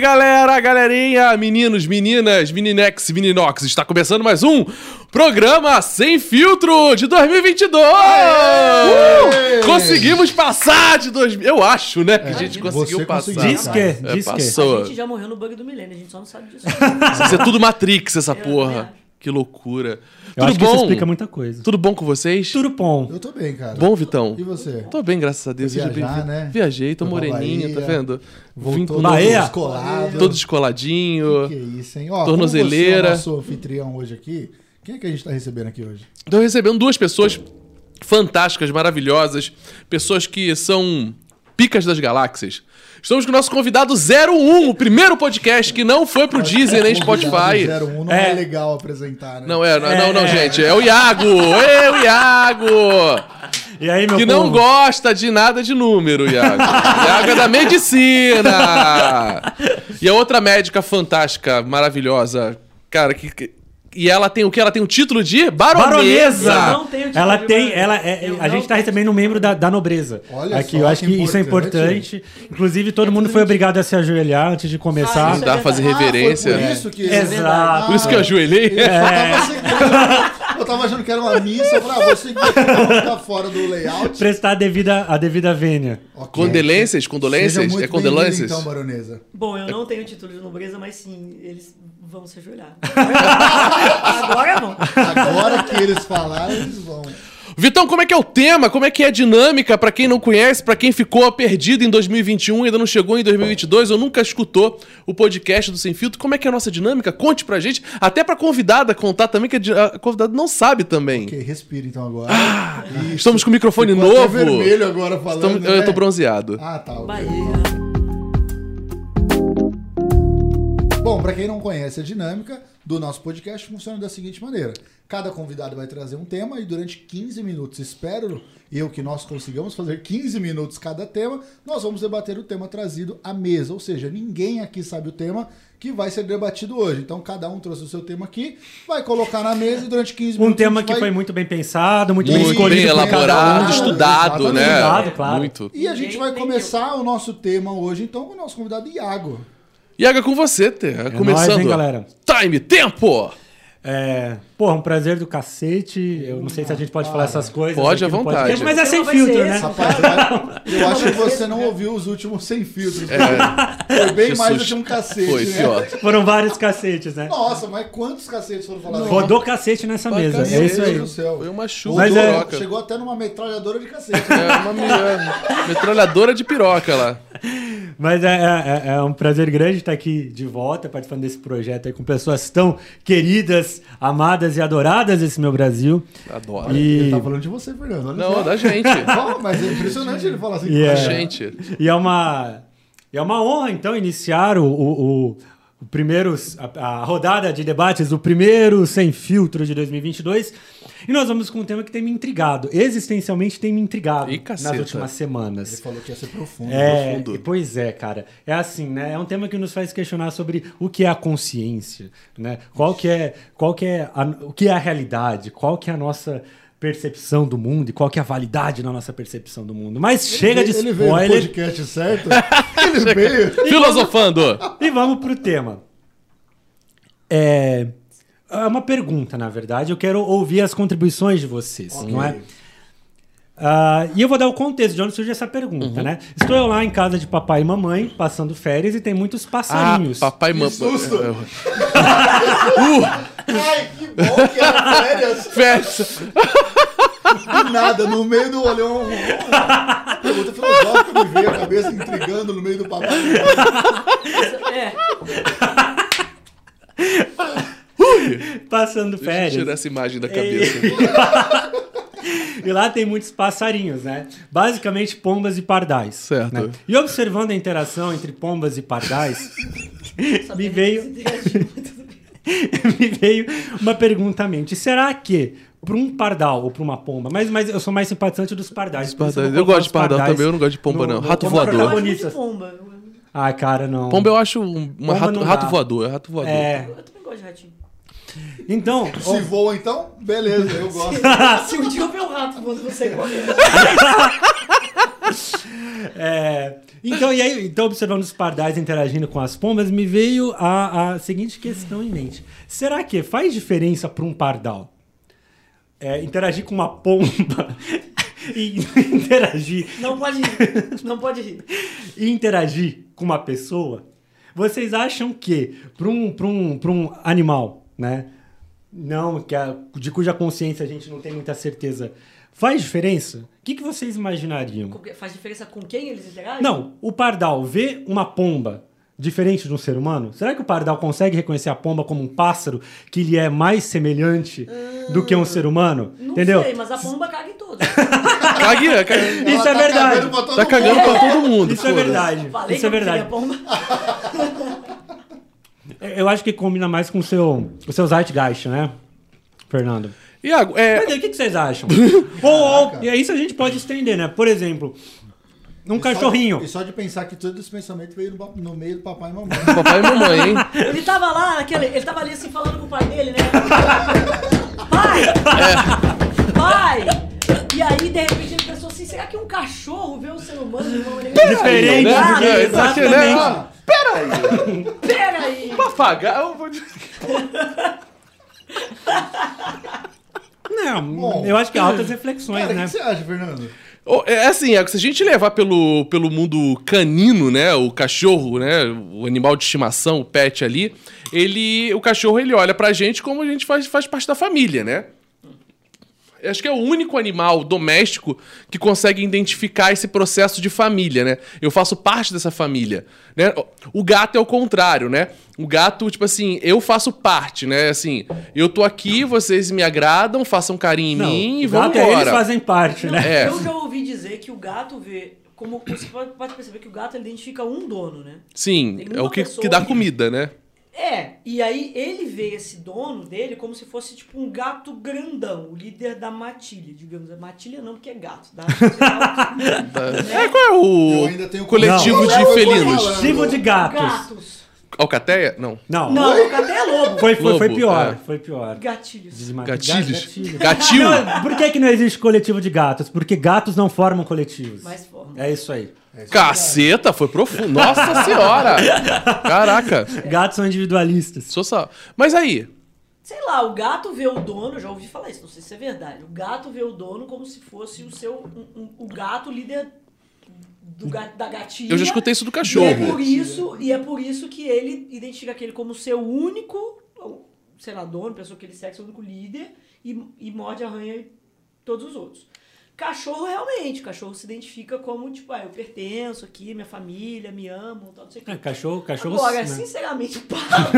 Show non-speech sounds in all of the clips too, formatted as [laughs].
galera, galerinha, meninos, meninas, meninex, meninox, está começando mais um programa Sem Filtro de 2022! Aê! Conseguimos passar de 2000, eu acho, né, que a gente conseguiu você passar. conseguiu. Diz que, É, diz que. passou. A gente já morreu no bug do milênio, a gente só não sabe disso. Isso é tudo Matrix, essa Eu porra. Que loucura. Eu Tudo acho que isso bom? explica muita coisa. Tudo bom com vocês? Tudo bom. Eu tô bem, cara. Bom, Vitão? E você? Tô bem, graças a Deus. Foi Seja viajar, bem-vindo. né? Viajei, tô Foi moreninho, tá vendo? Vim com Bahia? todo descolado. todo descoladinho. Que isso, hein? Ó, Tornozeleira. Como você é o nosso anfitrião hoje aqui, quem é que a gente tá recebendo aqui hoje? Tô recebendo duas pessoas fantásticas, maravilhosas, pessoas que são picas das galáxias. Estamos com o nosso convidado 01, o primeiro podcast que não foi pro Deezer nem Spotify. Convidado 01 não é. É. legal apresentar, né? Não é, não, É, não, não, é. gente, é o Iago! Ê, o Iago! E aí, meu Que não povo? gosta de nada de número, Iago. Iago é da medicina! E a outra médica fantástica, maravilhosa, cara, que. que- e ela tem o que? Ela tem o título de baronesa! Baronesa! Eu não tenho título Ela de tem, baronesa. ela é, Eu a não gente tá tenho recebendo um membro da, da nobreza. Olha aqui, só, eu acho que, que isso é importante. Inclusive, todo mundo foi obrigado a se ajoelhar antes de começar. Ah, Não isso dá é pra fazer reverência. Ah, foi por isso que... Exato. Por isso que eu ajoelhei. Eu, só tava seguindo- eu tava achando que era uma missa. Eu falei, ah, vou seguir ficar fora do layout. Prestar a devida, a devida vênia. Ok. Condolências? Condolências? É condolências? então, baronesa. Bom, eu não tenho título de nobreza, mas sim, eles vão se ajoelhar. Agora vão. Agora que eles falaram, eles vão. Vitão, como é que é o tema? Como é que é a dinâmica pra quem não conhece, pra quem ficou perdido em 2021 e ainda não chegou em 2022 ou nunca escutou o podcast do Sem Filtro? Como é que é a nossa dinâmica? Conte pra gente, até pra convidada contar também que a convidada não sabe também. Ok, respira então agora. Isso. Estamos com o microfone novo. vermelho agora falando, Estamos- eu né? tô bronzeado. Ah, tá. ok. Bahia. Pra quem não conhece a dinâmica do nosso podcast, funciona da seguinte maneira: cada convidado vai trazer um tema e durante 15 minutos, espero eu que nós consigamos fazer 15 minutos cada tema, nós vamos debater o tema trazido à mesa. Ou seja, ninguém aqui sabe o tema que vai ser debatido hoje. Então, cada um trouxe o seu tema aqui, vai colocar na mesa e durante 15 Um minutos. a tema que vai- foi muito bem pensado, muito, bem Muito escolhido. bem por cada elaborado, um. estudado, Exatamente. né? Estudado, claro. Muito. E a gente vai começar o nosso tema hoje, então, com o nosso convidado Iago. Iago, é com você, Té. É Começando. nóis, hein, galera? Time, tempo! É, porra, um prazer do cacete. Eu não sei se a gente pode falar essas coisas. Pode, à vontade. podcast, Mas é sem filtro, né? Rapaz, eu acho que você não ouviu os últimos sem filtros. Foi bem mais do que um cacete, Foi, né? Foram vários cacetes, né? Nossa, mas quantos cacetes foram falados? Rodou cacete nessa mesa. cacete. É isso Meu aí. Deus do céu. Foi uma chuva Mas de é- piroca. Chegou até numa metralhadora de cacete. É uma me- é, metralhadora de piroca lá. Mas é, é- é um prazer grande estar aqui de volta, participando desse projeto aí com pessoas tão queridas, amadas e adoradas desse meu Brasil. Adoro. E- Ele tá falando de você, Fernando. Olha Não, só. da gente. [laughs] Ó, mas é impressionante ele falar assim. E Da é- gente. E é uma, e é uma honra, então, iniciar o, o, o- o primeiro, a, a rodada de debates, o primeiro Sem Filtro de 2022. E nós vamos com um tema que tem me intrigado, existencialmente tem me intrigado Ih, nas últimas semanas. Ele falou que ia ser profundo. É, profundo. e- pois é, cara. É assim, né? É um tema que nos faz questionar sobre o que é a consciência, né? Qual que é, qual que é a, o que é a realidade, qual que é a nossa percepção do mundo e qual que é a validade na nossa percepção do mundo. Mas chega de Ele veio no spoiler podcast certo? [laughs] Ele veio. Filosofando. e vamos pro tema. É, é uma pergunta, na verdade. Eu quero ouvir as contribuições de vocês, não é? Ah, e eu vou dar o contexto de onde surge essa pergunta, né? Estou eu lá em casa de papai e mamãe, passando férias, e tem muitos Ah, passarinhos. papai e mamãe. susto. Uh, [laughs] Ai, que bom que era férias. festa. Do nada, no meio do olhão. Pergunta filosófica me veio a cabeça intrigando no meio do papai. É, [laughs] Passando Deixa eu férias. tirar essa imagem da cabeça. [laughs] E lá tem muitos passarinhos, né? Basicamente pombas e pardais. Certo. né? E observando a interação entre pombas e pardais, me veio, [laughs] me veio uma pergunta à mente. Será que para um pardal ou para uma pomba, mas, mas eu sou mais simpatizante dos pardais. Pardais. Eu gosto de pardal pardais também, eu não gosto de pomba, no- não. Rato voador. eu gosto muito de protagonistas. pomba. Ai, cara, não. Pomba eu acho um, uma rato, rato voador. É rato voador. É. Eu também gosto de ratinho. Então, Se voa então, beleza, eu [laughs] gosto. Se um dia eu ver um rato quando você correr. [laughs] É, Então, e aí, então, observando os pardais interagindo com as pombas, me veio a, a seguinte questão em mente. Será que faz diferença para um pardal é, interagir com uma pomba [laughs] e interagir, Não pode rir. Não pode rir. e interagir com uma pessoa? Vocês acham que para um, pra um, pra um animal, né? Não, que a- de cuja consciência a gente não tem muita certeza, faz diferença? O que, que vocês imaginariam? Faz diferença com quem eles interagem? Não, o pardal vê uma pomba diferente de um ser humano? Será que o pardal consegue reconhecer a pomba como um pássaro que lhe é mais semelhante do que um ser humano? Não Entendeu? sei, mas a pomba caga em todos. [laughs] Cague, cague. Isso Ela é tá verdade. cagando pra todo Tá mundo. cagando pra todo mundo. Isso é verdade. Falei Isso é verdade. [laughs] pomba. Eu acho que combina mais com o seu, o seu Zeitgeist, né, Fernando? Iago, é, Mas aí, o que, que vocês acham? [laughs] ou, ou, e aí isso a gente pode estender, né? Por exemplo, um E só- cachorrinho. E só de pensar que todo esse pensamento veio no, no meio do papai e mamãe. [laughs] papai e mamãe, hein? Ele tava lá, naquele, ele tava ali assim falando com o pai dele, né? [laughs] Pai! Pai! E aí, de repente, ele pensou assim: será que um cachorro vê um ser humano de uma maneira Diferente, né? porque- É, tá aqui, né? exatamente. Ah, [laughs] Pera aí! Papagaio. eu vou- Não, Bom. eu acho que é altas reflexões, Cara, o né? que você acha, Fernando? Oh, É assim, Iago, se a gente levar pelo, pelo mundo canino, né, o cachorro, né, o animal de estimação, o pet ali, ele, o cachorro ele olha pra gente como a gente faz, faz parte da família, né? Acho que é o único animal doméstico que consegue identificar esse processo de família, né? Eu faço parte dessa família, né? O gato é o contrário, né? O gato, tipo assim, eu faço parte, né? Assim, eu tô aqui, vocês me agradam, façam carinho em Não, mim e o vamos gato é eles embora. fazem parte, Não, né? É. Eu já ouvi dizer que o gato vê. Como você pode, perceber que o gato ele identifica um dono, né? Sim, é o que, que dá que- comida, né? É, e aí ele vê esse dono dele como se fosse tipo um gato grandão, o líder da matilha, digamos. Matilha não, porque é gato, tá? [laughs] É, qual é Eu o ainda tenho coletivo Não, de felinos? Coletivo de gatos. Gatos. Alcateia? Não. Não, Não, o gato é lobo. foi, foi, foi Lobo, pior. é. Foi pior. Gatilhos. Desma- Gatilhos? Gatilho. Não, por que, que não existe coletivo de gatos? Porque gatos não formam coletivos. Mais forma. É isso aí. Caceta, foi profundo. Nossa senhora! Caraca. Gatos são individualistas. Sou só. Mas aí, Sei lá, o gato vê o dono, eu já ouvi falar isso, não sei se é verdade. O gato vê o dono como se fosse o seu. um- um- o gato líder do da gatilha. eu já escutei isso do E é cachorro. por isso, e é por isso que ele identifica aquele como seu único, sei lá, dono, pessoa que ele segue, seu único líder, e, e morde, arranha todos os outros. Cachorro, realmente, cachorro se identifica como, tipo, ah, eu pertenço aqui, minha família, me amo, tal, não sei o quê. É, cachorro, cachorro. Agora, né? sinceramente, [laughs] pardal,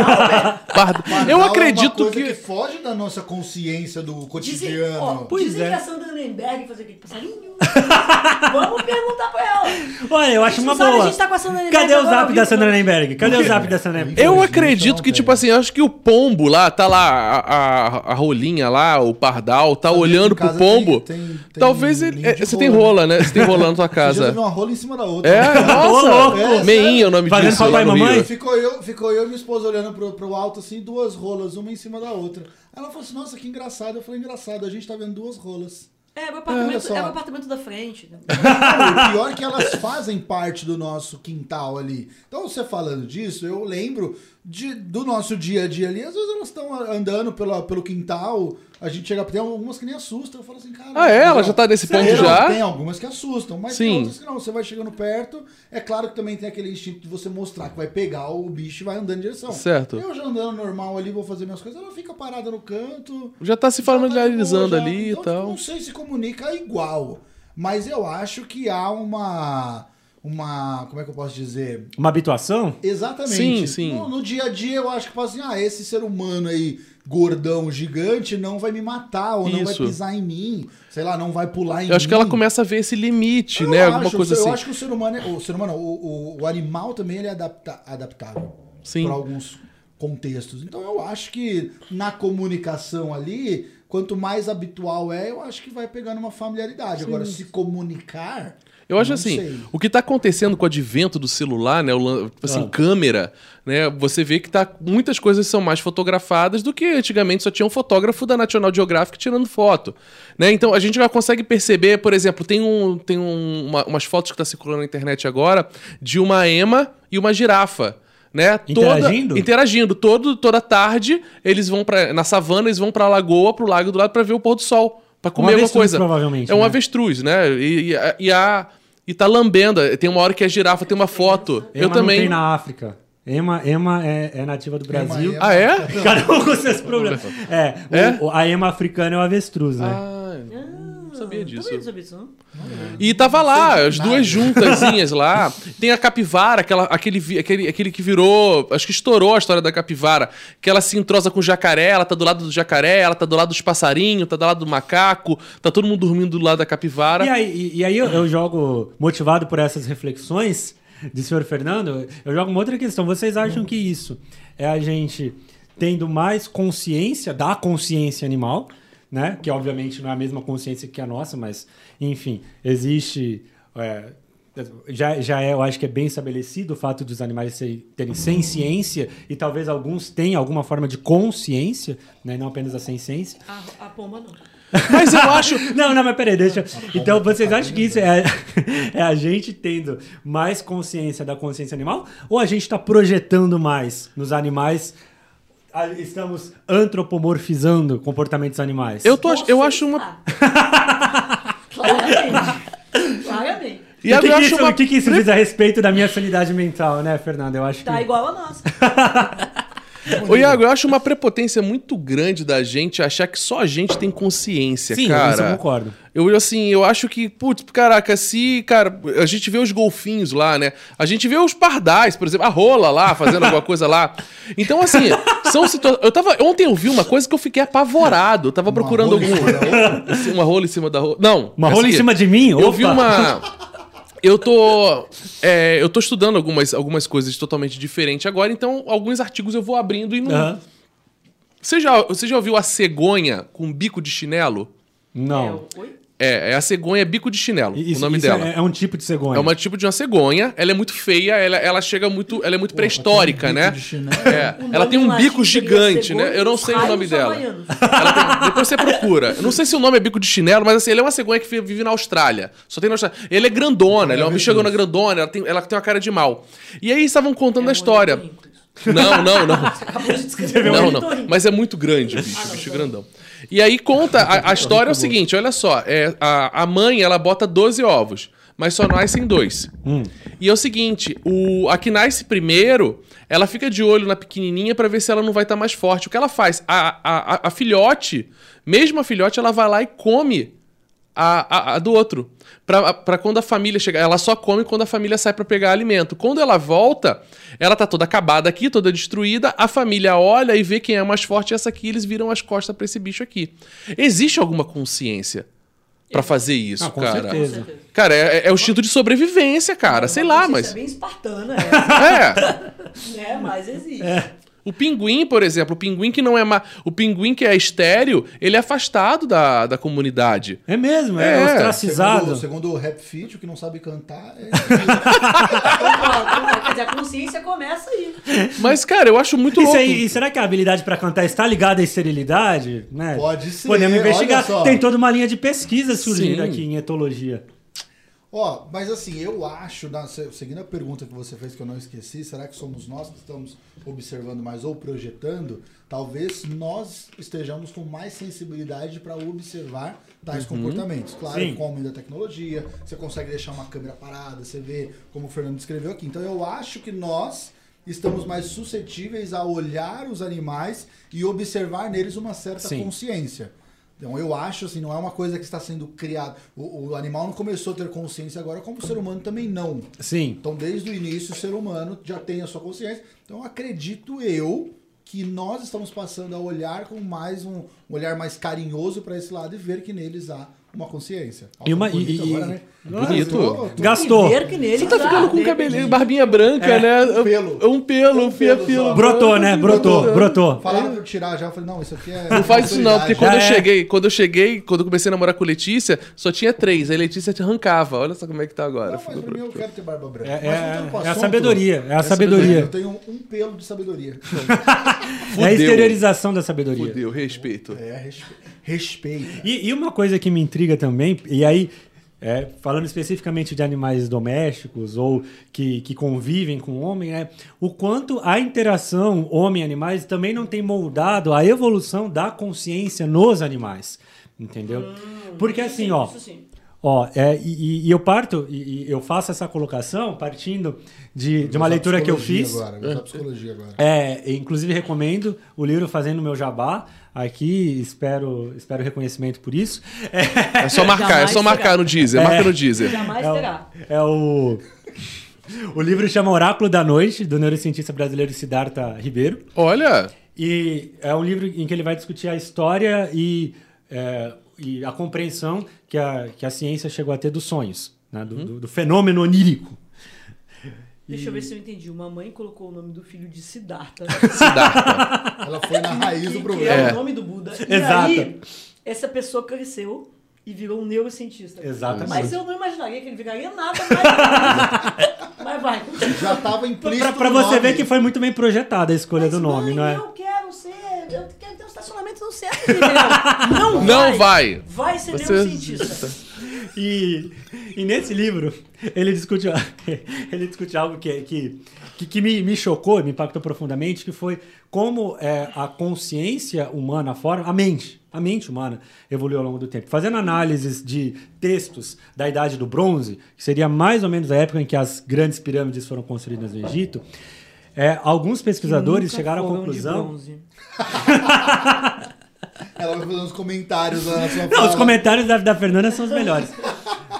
Pardo. Pardal Eu é uma acredito coisa que. que foge da nossa consciência do Dizem, cotidiano. ó, Pois dizem é. que a Sandra Nenberg fazia aquele passarinho. [laughs] Vamos perguntar pra ela. Olha, eu acho Você uma sabe, boa. A gente tá com a Sandra Nenberg Cadê o zap da Sandra? Nemberg? Cadê o zap da Sandra Nemberg? Eu acredito que, tipo assim, eu acho que o pombo lá, tá lá, a, a, a rolinha lá, o pardal, tá olhando pro pombo. tem- tem- tem Talvez ele. é, você tem rola, rola, né? Você tem rola na tua [laughs] Você já casa. viu uma rola em cima da outra. É, [laughs] nossa! louco! É, Meinha é o nome Fazendo disso. lá papai e mamãe? Ficou eu, ficou eu e minha esposa olhando pro, pro alto, assim, duas rolas, uma em cima da outra. Ela falou assim, nossa, que engraçado. Eu falei, engraçado, a gente tá vendo duas rolas. É, meu Olha apartamento, é meu apartamento da frente. [laughs] né? Cara, o pior é que elas fazem parte do nosso quintal ali. Então, você falando disso, eu lembro de, do nosso dia a dia ali. Às vezes elas estão andando pela, pelo quintal, a gente chega tem algumas que nem assustam. Eu falo assim, cara. Ah, é? Ela já tá nesse ponto já? Tem algumas que assustam, mas Sim. tem outras que não. Você vai chegando perto, é claro que também tem aquele instinto de você mostrar que vai pegar o bicho e vai andando em direção. Certo. Eu já andando normal ali, vou fazer minhas coisas, ela fica parada no canto. Já tá se Já tá familiarizando já. ali e Então, tal. Não sei se comunica igual, mas eu acho que há uma. Uma. Como é que eu posso dizer? Uma habituação? Exatamente. Sim, sim. No, no dia a dia eu acho que fala assim: ah, esse ser humano aí, gordão, gigante, não vai me matar, ou não vai Isso. pisar em mim, sei lá, não vai pular em Eu acho mim. que ela começa a ver esse limite, Eu né? Alguma acho, coisa eu assim. acho que o ser humano, é, o ser humano, o, o, o animal também ele é adapta, adaptável Sim. para alguns contextos. Então eu acho que na comunicação ali, quanto mais habitual é, eu acho que vai pegando uma familiaridade. Agora, se comunicar, Eu acho Não assim, sei. o que tá acontecendo com o advento do celular, né? O, tipo assim, Ah. câmera, né? Você vê que tá, muitas coisas são mais fotografadas do que antigamente só tinha um fotógrafo da National Geographic tirando foto. Né? Então a gente já consegue perceber, por exemplo, tem, um, tem um- uma- umas fotos que tá circulando na internet agora de uma ema e uma girafa. Né? Interagindo? Toda, interagindo. Todo, toda tarde, eles vão para Na savana, eles vão pra lagoa, pro lago do lado, pra ver o pôr do sol. Pra comer alguma avestruz, coisa. provavelmente, É um né? avestruz, né? E, e, a- e a. E tá lambendo. Tem uma hora que a girafa tem uma foto. Ema eu também. tem na África. Ema, Ema é, é nativa do Ema, Brasil. ema. Ah, é? [laughs] Cada um com seus problemas. É, o- É? o- a ema africana é o avestruz, né? Ah, não sabia disso. Também não sabia disso, não. E tava lá, as duas juntazinhas lá. Tem a capivara, aquela, aquele, vi- aquele, aquele que virou. Acho que estourou a história da capivara. Que ela se entrosa com o jacaré, ela tá do lado do jacaré, ela tá do lado dos passarinhos, tá do lado do macaco, tá todo mundo dormindo do lado da capivara. E aí, e- e aí eu, eu jogo, motivado por essas reflexões de senhor Fernando, eu jogo uma outra questão. Vocês acham que isso é a gente tendo mais consciência da consciência animal, né? Que obviamente não é a mesma consciência que a nossa, mas enfim, existe. é, já, já é, eu acho que é bem estabelecido o fato de os animais terem ciência e talvez alguns tenham alguma forma de consciência, né? não apenas a ciência. A, a pomba não. Mas eu acho. [laughs] Não, não, mas peraí, deixa. Então, vocês acham que isso é, [laughs] é a gente tendo mais consciência da consciência animal? Ou a gente está projetando mais nos animais? Estamos antropomorfizando comportamentos animais? Eu, tô, ach- eu acho uma. [laughs] Claramente. Claramente. E E o que, que acho isso, uma. o que que isso diz a respeito da minha sanidade mental, né, Fernando? Eu acho Tá que. igual a nossa. [laughs] Ô, Iago, eu acho uma prepotência muito grande da gente achar que só a gente tem consciência, Sim, cara. isso eu concordo. Eu, assim, eu acho que, putz, caraca, se, cara, a gente vê os golfinhos lá, né? A gente vê os pardais, por exemplo, a rola lá, fazendo alguma coisa lá. Então, assim, são situações. Eu tava. Ontem eu vi uma coisa que eu fiquei apavorado. Eu tava procurando rola em algum. [laughs] uma rola em cima da rola. Não. Uma rola em aqui. cima de mim? Eu Opa! vi uma. [laughs] Eu tô. é, eu tô estudando algumas, algumas coisas totalmente diferentes agora, então alguns artigos eu vou abrindo e não. Aham. Você, já, você já ouviu a cegonha com bico de chinelo? Não. É, Oi? É, é a cegonha bico de chinelo, Isso, o nome isso dela. É, é um tipo de cegonha. É uma tipo de uma cegonha, ela é muito feia, ela, ela chega muito, ela é muito pré-histórica, Bico né? de chinelo. É, [laughs] ela tem um bico gigante, né? Eu não sei o nome dela. [laughs] tem- depois você procura. Eu não sei se o nome é bico de chinelo, mas assim, ela é uma cegonha que vive na Austrália. Só tem na Austrália. Ela é grandona, ela é uma bichagona grandona, ela tem, ela tem uma cara de mal. E aí estavam contando a história. Não, não, não. [laughs] Acabou de descrever um Não, não. Mas é muito grande o bicho, Ah, o não, bicho então. grandão. E aí conta, a, a história é o seguinte, olha só, é, a, a mãe, ela bota 12 ovos, mas só nascem dois. E é o seguinte, o, a que nasce primeiro, ela fica de olho na pequenininha pra ver se ela não vai estar mais forte. O que ela faz? A, a, a, a filhote, mesmo a filhote, ela vai lá e come a, a, a do outro. Pra, pra quando a família chegar. Ela só come quando a família sai pra pegar alimento. Quando ela volta, ela tá toda acabada aqui, toda destruída. A família olha e vê quem é mais forte. Essa aqui, eles viram as costas pra esse bicho aqui. Existe alguma consciência pra fazer isso, Ah, com cara? certeza. Cara, é, é o instinto de sobrevivência, cara. Sei lá, mas. É bem espartana. É. [laughs] É, mas existe. O pinguim, por exemplo, o pinguim que não é ma... o pinguim que é estéreo, ele é afastado da, da comunidade. É mesmo, é, É, ostracizado. Segundo, segundo o Rap Fit, o que não sabe cantar é. [laughs] Quer dizer, a consciência começa aí. Mas, cara, eu acho muito E, louco. e será que a habilidade pra cantar está ligada à esterilidade? Né? Pode ser, Podemos investigar. olha só. Tem toda uma linha de pesquisa surgindo Sim. aqui em etologia. Ó, mas assim, eu acho, na- se- seguindo a pergunta que você fez que eu não esqueci, será que somos nós que estamos observando mais ou projetando? Talvez nós estejamos com mais sensibilidade para observar tais comportamentos. Claro, Sim. com o aumento da tecnologia, você consegue deixar uma câmera parada, você vê como o Fernando descreveu aqui. Então eu acho que nós estamos mais suscetíveis a olhar os animais e observar neles uma certa Sim. consciência. Então eu acho assim, não é uma coisa que está sendo criada. O, o animal não começou a ter consciência agora, como o ser humano também não. Sim. Então desde o início o ser humano já tem a sua consciência. Então acredito eu que nós estamos passando a olhar com mais um, um olhar mais carinhoso para esse lado e ver que neles há uma consciência. E uma- e- agora, né? Bonito. Gastou, Gastou. Você tá ficando com de um cabelinho, barbinha branca, né? um pelo. Um pelo, um fio, pelo fio. só. Brotou, né? Brotou, brotou. Falaram pra eu tirar já, eu falei, não, isso aqui é. Não faz isso não, porque quando eu é. cheguei, quando eu cheguei, quando eu comecei a namorar com Letícia, só tinha três. Aí Letícia te arrancava. Olha só como é que tá agora. Não, mas pra mim eu quero ter barba branca. É, é- é a sabedoria, é a Eu sabedoria. tenho um pelo de sabedoria. [laughs] É a exteriorização da sabedoria. Fudeu, respeito. É, respe... respeito. E, e uma coisa que me intriga também, e aí, é, falando especificamente de animais domésticos ou que, que convivem com o homem, é o quanto a interação homem-animais também não tem moldado a evolução da consciência nos animais. Entendeu? Porque assim, ó. Isso sim. Ó, é, e, e eu parto, e, e eu faço essa colocação partindo de, de uma leitura que eu fiz. Agora, psicologia agora. É, inclusive recomendo o livro Fazendo Meu Jabá. Aqui espero, espero reconhecimento por isso. É, É só marcar, é Jamais só marcar será. no Deezer. É. Marca no Deezer. Jamais é, terá. é o. O livro chama Oráculo da Noite, do neurocientista brasileiro Siddhartha Ribeiro. Olha, E é um livro em que ele vai discutir a história e, é, e a compreensão que a, que a ciência chegou a ter dos sonhos, né? do, do- do fenômeno onírico. Deixa eu ver se eu entendi. Uma mãe colocou o nome do filho de Siddhartha. [laughs] Siddhartha. Ela foi na raiz do que, que problema. é É. o nome do Buda. E Exato. aí, essa pessoa cresceu e virou um neurocientista. Exatamente. Mas eu não imaginaria que ele viraria nada mais. [laughs] Mas vai. Já tava implícito Pra, pra no você nome. ver que foi muito bem projetada a escolha Mas, do nome, mãe, não é? Eu quero ser. Eu de Ribeirão. [laughs] Não, Não vai. Vai ser Você- neurocientista. E, e nesse livro, ele discute, [laughs] ele discute algo que, que, que, que me, me chocou, me impactou profundamente, que foi como é, a consciência humana, a forma, a mente, a mente humana evoluiu ao longo do tempo. Fazendo análises de textos da Idade do Bronze, que seria mais ou menos a época em que as grandes pirâmides foram construídas no Egito, é, alguns pesquisadores chegaram à conclusão... [laughs] Ela vai fazer uns comentários na sua Não, fala. os comentários da, da Fernanda são os melhores.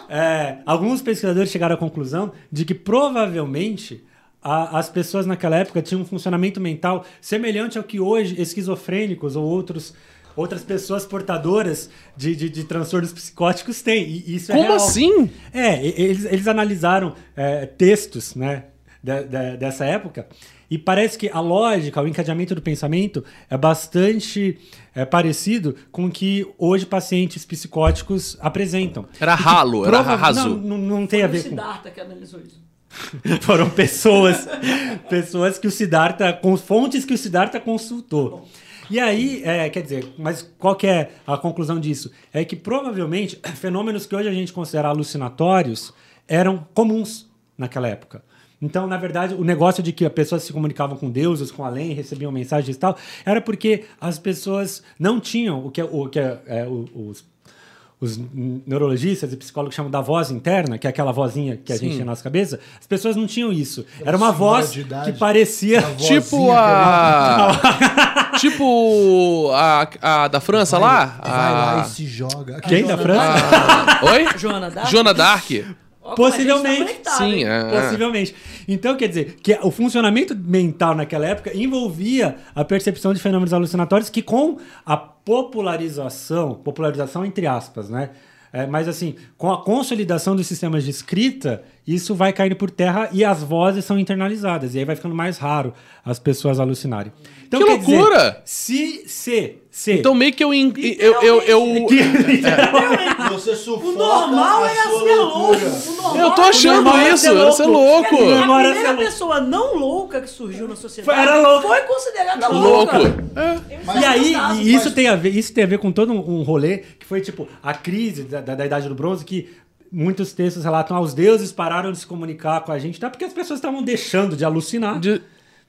É, alguns pesquisadores chegaram à conclusão de que provavelmente a- as pessoas naquela época tinham um funcionamento mental semelhante ao que hoje esquizofrênicos ou outros, outras pessoas portadoras de, de, de transtornos psicóticos têm. E isso é Como real. assim? É, eles, eles analisaram é, textos né, de- de- dessa época e parece que a lógica, o encadeamento do pensamento é bastante é, parecido com o que hoje pacientes psicóticos apresentam. Era ralo, era raso. Não, não, não tem a Foi o ver com... Siddhartha que analisou isso. [laughs] Foram pessoas, pessoas que o Siddhartha, com fontes que o Siddhartha consultou. E aí, é, quer dizer, mas qual que é a conclusão disso? É que provavelmente fenômenos que hoje a gente considera alucinatórios eram comuns naquela época. Então, na verdade, o negócio de que as pessoas se comunicavam com deuses, com além, recebiam mensagens e tal, era porque as pessoas não tinham o que, é- o que é, é, o- os os neurologistas e psicólogos chamam da voz interna, que é aquela vozinha que a gente Sim. tem na nossa cabeça, as pessoas não tinham isso. Era uma voz que parecia. Tipo a. [laughs] tipo a, a da França lá? Vai lá A... e se joga. Quem da França? a- Oi? Joana Dark? Joana Dark? Gente tá Possivelmente. conectado, Sim, é. Possivelmente. Então, quer dizer, que o funcionamento mental naquela época envolvia a percepção de fenômenos alucinatórios que com a popularização, popularização entre aspas, né? É, mas assim, com a consolidação dos sistemas de escrita, isso vai caindo por terra e as vozes são internalizadas. E aí vai ficando mais raro as pessoas alucinarem. Então, Que quer dizer, loucura! se, se, se. Então meio que eu. in- Eu. eu, eu, [laughs] Você sufoca O normal a é sua ser loucura. louco. O normal eu tô é achando normal é isso, ser isso é louco. A Normal é ser primeira louco. pessoa não louca que surgiu na sociedade Foi- era louca. foi considerada Louco. louca. É. Mas- e aí, e isso mas- tem a ver, isso tem a ver com todo um, rolê que foi tipo a crise da, da, da Idade do Bronze, que muitos textos relatam ah, os deuses pararam de se comunicar com a gente, tá? Porque as pessoas estavam deixando de alucinar. De-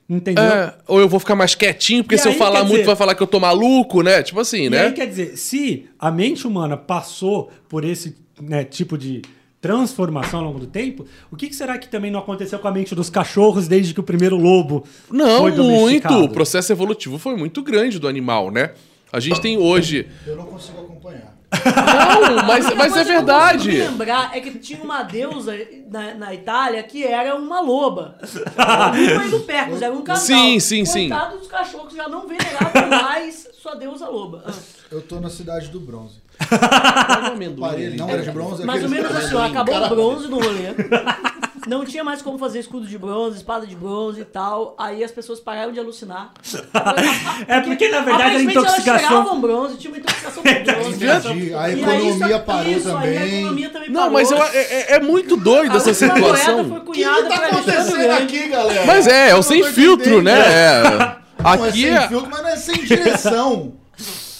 Entendeu? é, ou eu vou ficar mais quietinho, porque E se eu aí, falar quer muito dizer- vai falar que eu tô maluco, né? Tipo assim, E né? aí, quer dizer, se a mente humana passou por esse né, tipo de transformação ao longo do tempo, o que, que será que também não aconteceu com a mente dos cachorros desde que o primeiro lobo Não, foi muito. O processo evolutivo foi muito grande do animal, né? A gente tem hoje. Eu não consigo acompanhar. Não, mas, mas é coisa que eu verdade. lembrar é que tinha uma deusa na, na Itália que era uma loba. Não foi do Pecos, era um casal. Sim, sim, sim. Coitado dos cachorros que já não veneravam mais sua deusa loba. Eu tô na cidade do bronze. [laughs] Olha o amendoim Parei, ali. não era de bronze? Mais ou menos assim, ó, acabou o bronze no rolê. [laughs] Não tinha mais como fazer escudo de bronze, espada de bronze e tal. Aí as pessoas pararam de alucinar. [laughs] É porque, na verdade, a Aparentemente, Elas intoxicação. cheiravam bronze, tinha uma intoxicação por [laughs] bronze. Entendi. A E aí, economia isso- parou isso, Aí a também. economia também Não, parou. mas eu- é, é- é muito doido essa A moeda situação. O que, tá Alexandre acontecendo aqui, galera? Mas é, é o sem filtro, entendendo. né? É. Não, é Aqui sem é- filtro, mas não é sem direção. [laughs]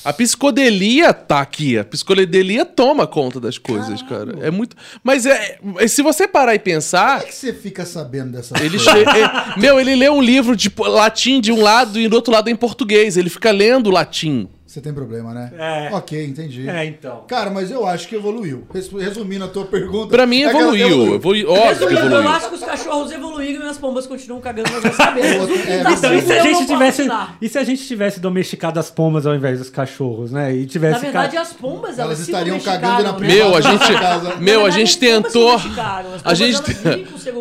a psicodelia tá aqui. A psicodelia toma conta das coisas, cara. É muito. Mas é, é- se você parar e pensar. Como é que você fica sabendo dessa Ele é- Meu, ele lê um livro de po- latim de um lado e do outro lado é em português. Ele fica lendo latim. Você tem problema, né? É. Ok, entendi. É, então. Cara, mas eu acho que evoluiu. Res- Resumindo a tua pergunta. Pra mim é que ela evoluiu. Evolu... Óbvio que Resumindo, eu evoluiu. acho que os cachorros evoluíram e as pombas continuam cagando nas nossas cabeças. É, então, e se a gente tivesse. E se a gente tivesse domesticado as pombas ao invés dos cachorros, né? E tivesse. Na verdade, ca- as pombas, elas, Elas estariam cagando na né? Meu, a gente, casa. meu, a gente tentou, a gente,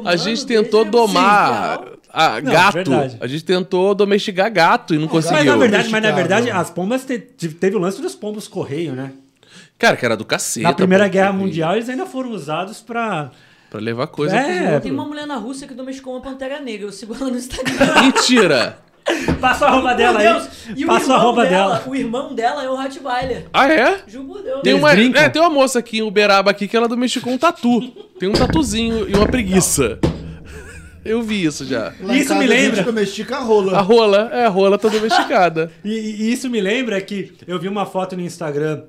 a gente tentou domar inicial. a Não, gato. verdade. A gente tentou domesticar gato e não Mas conseguiu. na verdade, mas na verdade, as pombas te- te- teve o lance dos pombos correio, né? Cara, que era do cacete. Na Primeira. Guerra Mundial, eles ainda foram usados pra. Pra levar coisa É. Tem uma mulher na Rússia que domesticou uma pantera negra. Eu sigo ela no Instagram. [laughs] Mentira! Passa a roupa dela Deus. aí. E o Passa a irmão roupa dela, dela. O irmão dela é o Rottweiler. Ah, é? Juro por Deus. Tem uma, é, tem uma moça aqui em Uberaba aqui que ela domesticou um tatu. Tem um tatuzinho e uma preguiça. Eu vi isso já. Lá Isso me A lembra- gente domestica a rola. A rola, é, a rola tá domesticada. [laughs] E, e isso me lembra que eu vi uma foto no Instagram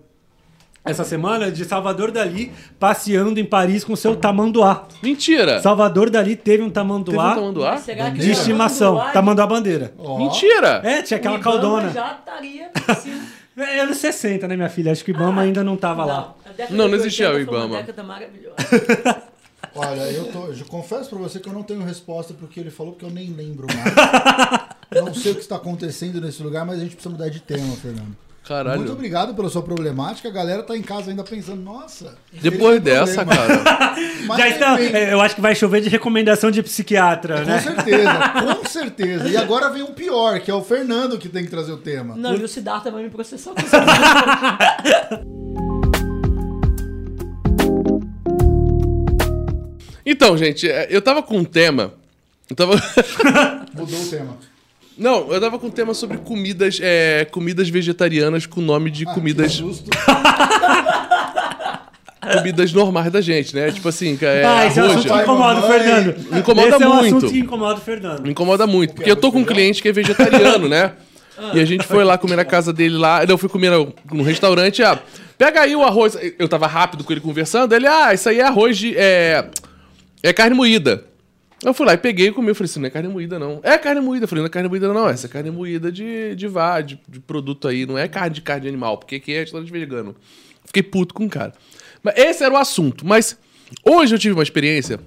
essa semana de Salvador Dali passeando em Paris com seu tamanduá. Mentira! Salvador Dali teve um Teve um tamanduá tamanduá? Mas será que de estimação. tamanduá- Tamanduá bandeira. Ó, Mentira! É, tinha aquela o Ibama caldona. já estaria [laughs] assim. É anos 60, né, minha filha? Acho que o Ibama ainda não tava lá. a década Não, não existia 80 o foi uma Ibama. década maravilhosa. [laughs] Olha, eu, tô, eu confesso pra você que eu não tenho resposta porque ele falou, porque eu nem lembro mais. [laughs] Eu não sei o que está acontecendo nesse lugar, mas a gente precisa mudar de tema, Fernando. Caralho. Muito obrigado pela sua problemática. A galera tá em casa ainda pensando, nossa. Depois dessa, problema. cara. [laughs] Mas Já está, eu acho que vai chover de recomendação de psiquiatra, Com né? certeza, [laughs] com certeza. E agora vem um pior, que é o Fernando que tem que trazer o tema. Não, e o Siddhartha vai me processar. Então, gente, é, eu tava com um tema. Eu tava. [laughs] Mudou o tema. Não, eu tava com um tema sobre comidas, é, comidas vegetarianas com nome de Ah, comidas, [laughs] comidas normais da gente, né? Tipo assim, que é ah, esse é um arroz. assunto que incomoda o. Fernando. Me incomoda esse é um muito. assunto que incomoda o Fernando. Me incomoda muito, porque eu tô com um cliente que é vegetariano, né? E a gente foi lá comer na casa dele lá. Eu fui comer no, no restaurante, ah, pega aí o arroz. Eu tava rápido com ele conversando. Ele, ah, isso aí é arroz de. É, é carne moída. Eu fui lá e peguei e comi. Eu falei assim, não é carne moída, não. É carne moída. Eu falei, não é carne moída, não. Essa é carne moída de, de vá, de, de produto aí. Não é carne de carne de animal, porque aqui é restaurante vegano. Fiquei puto com o cara. Mas esse era o assunto. Mas hoje eu tive uma experiência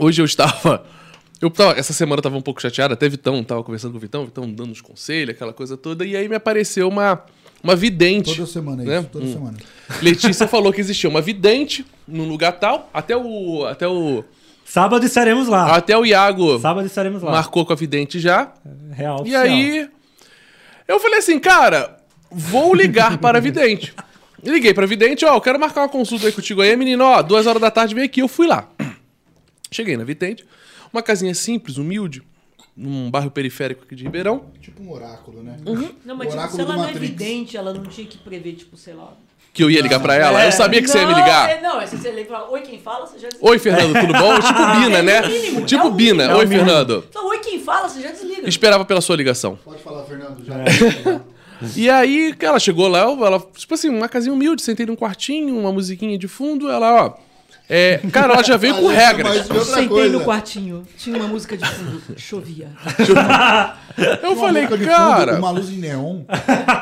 Hoje eu estava. [laughs] Eu tava, essa semana eu tava um pouco chateado, até Vitão, tava conversando com o Vitão, Vitão dando uns conselhos, aquela coisa toda, e aí me apareceu uma, uma vidente. Toda semana é né? isso, toda Hum. semana. Letícia falou que existia uma vidente num lugar tal, até o. Até o. Sábado estaremos lá. Até o Iago Sábado estaremos lá. marcou com a vidente já. Real. E oficial. aí. Eu falei assim, cara, vou ligar para a vidente. Liguei para a vidente, ó, eu quero marcar uma consulta aí contigo aí, menino, ó, duas horas da tarde vem aqui, eu fui lá. Cheguei na vidente, uma casinha simples, humilde, num bairro periférico aqui de Ribeirão. Tipo um oráculo, né? Não, mas tipo, Oráculo se ela não é vidente, ela não tinha que prever, tipo, sei lá. Que eu ia ligar pra ela. É. Eu sabia que você ia me Não, ligar. é- Não, é se você liga e fala, oi, quem fala, você já desliga. Oi, Fernando, tudo bom? [laughs] Tipo Bina, né? É o mínimo, Tipo é Bina. mínimo. Oi, É. Fernando. Então, oi, quem fala, você já desliga. Esperava pela sua ligação. Pode falar, Fernando, já. É. E aí, ela chegou lá, ela, tipo assim, uma casinha humilde, sentei num quartinho, uma musiquinha de fundo, ela, ó. É, cara, ela já veio com [laughs] regras. de Sentei coisa. no quartinho, tinha uma música de fundo, chovia. [laughs] Eu Uma falei, de fundo, cara. Uma luz em neon.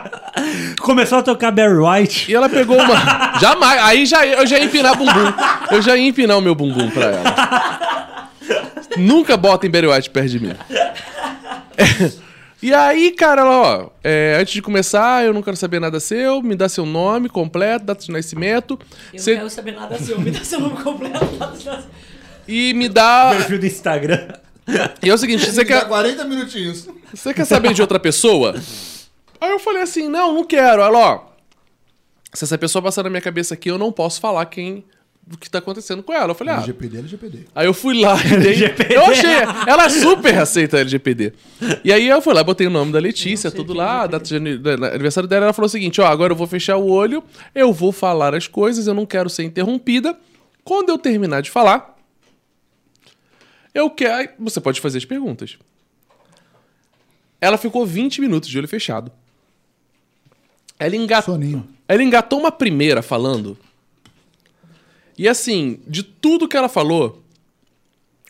[laughs] Começou a tocar Barry White. E ela pegou uma. Jamais. Aí já, eu já ia empinar bumbum. Eu já ia empinar o meu bumbum pra ela. Nunca botem Barry White perto de mim. E aí, cara, ela, ó, é, antes de começar, eu não quero saber nada seu, me dá seu nome completo, data de nascimento, Eu cê- não quero saber nada seu, me dá seu nome completo. e me dá. Perfil do Instagram. E é o seguinte, você quer, 40 minutinhos. você quer saber de outra pessoa? Aí eu falei assim, não, não quero. Ela, ó, se essa pessoa passar na minha cabeça aqui, eu não posso falar quem o que tá acontecendo com ela. Eu falei, ah, LGPD, LGPD. Aí eu fui lá [laughs] e dei... LGPD. Eu achei. Ela super aceita LGPD. E aí eu fui lá, botei o nome da Letícia, tudo é lá, LGPD. data de aniversário dela. Ela falou o seguinte: ó, agora eu vou fechar o olho, eu vou falar as coisas, eu não quero ser interrompida. Quando eu terminar de falar, eu quero. Você pode fazer as perguntas. Ela ficou 20 minutos de olho fechado. Ela engatou. Soninho. Ela engatou uma primeira falando. E assim, de tudo que ela falou,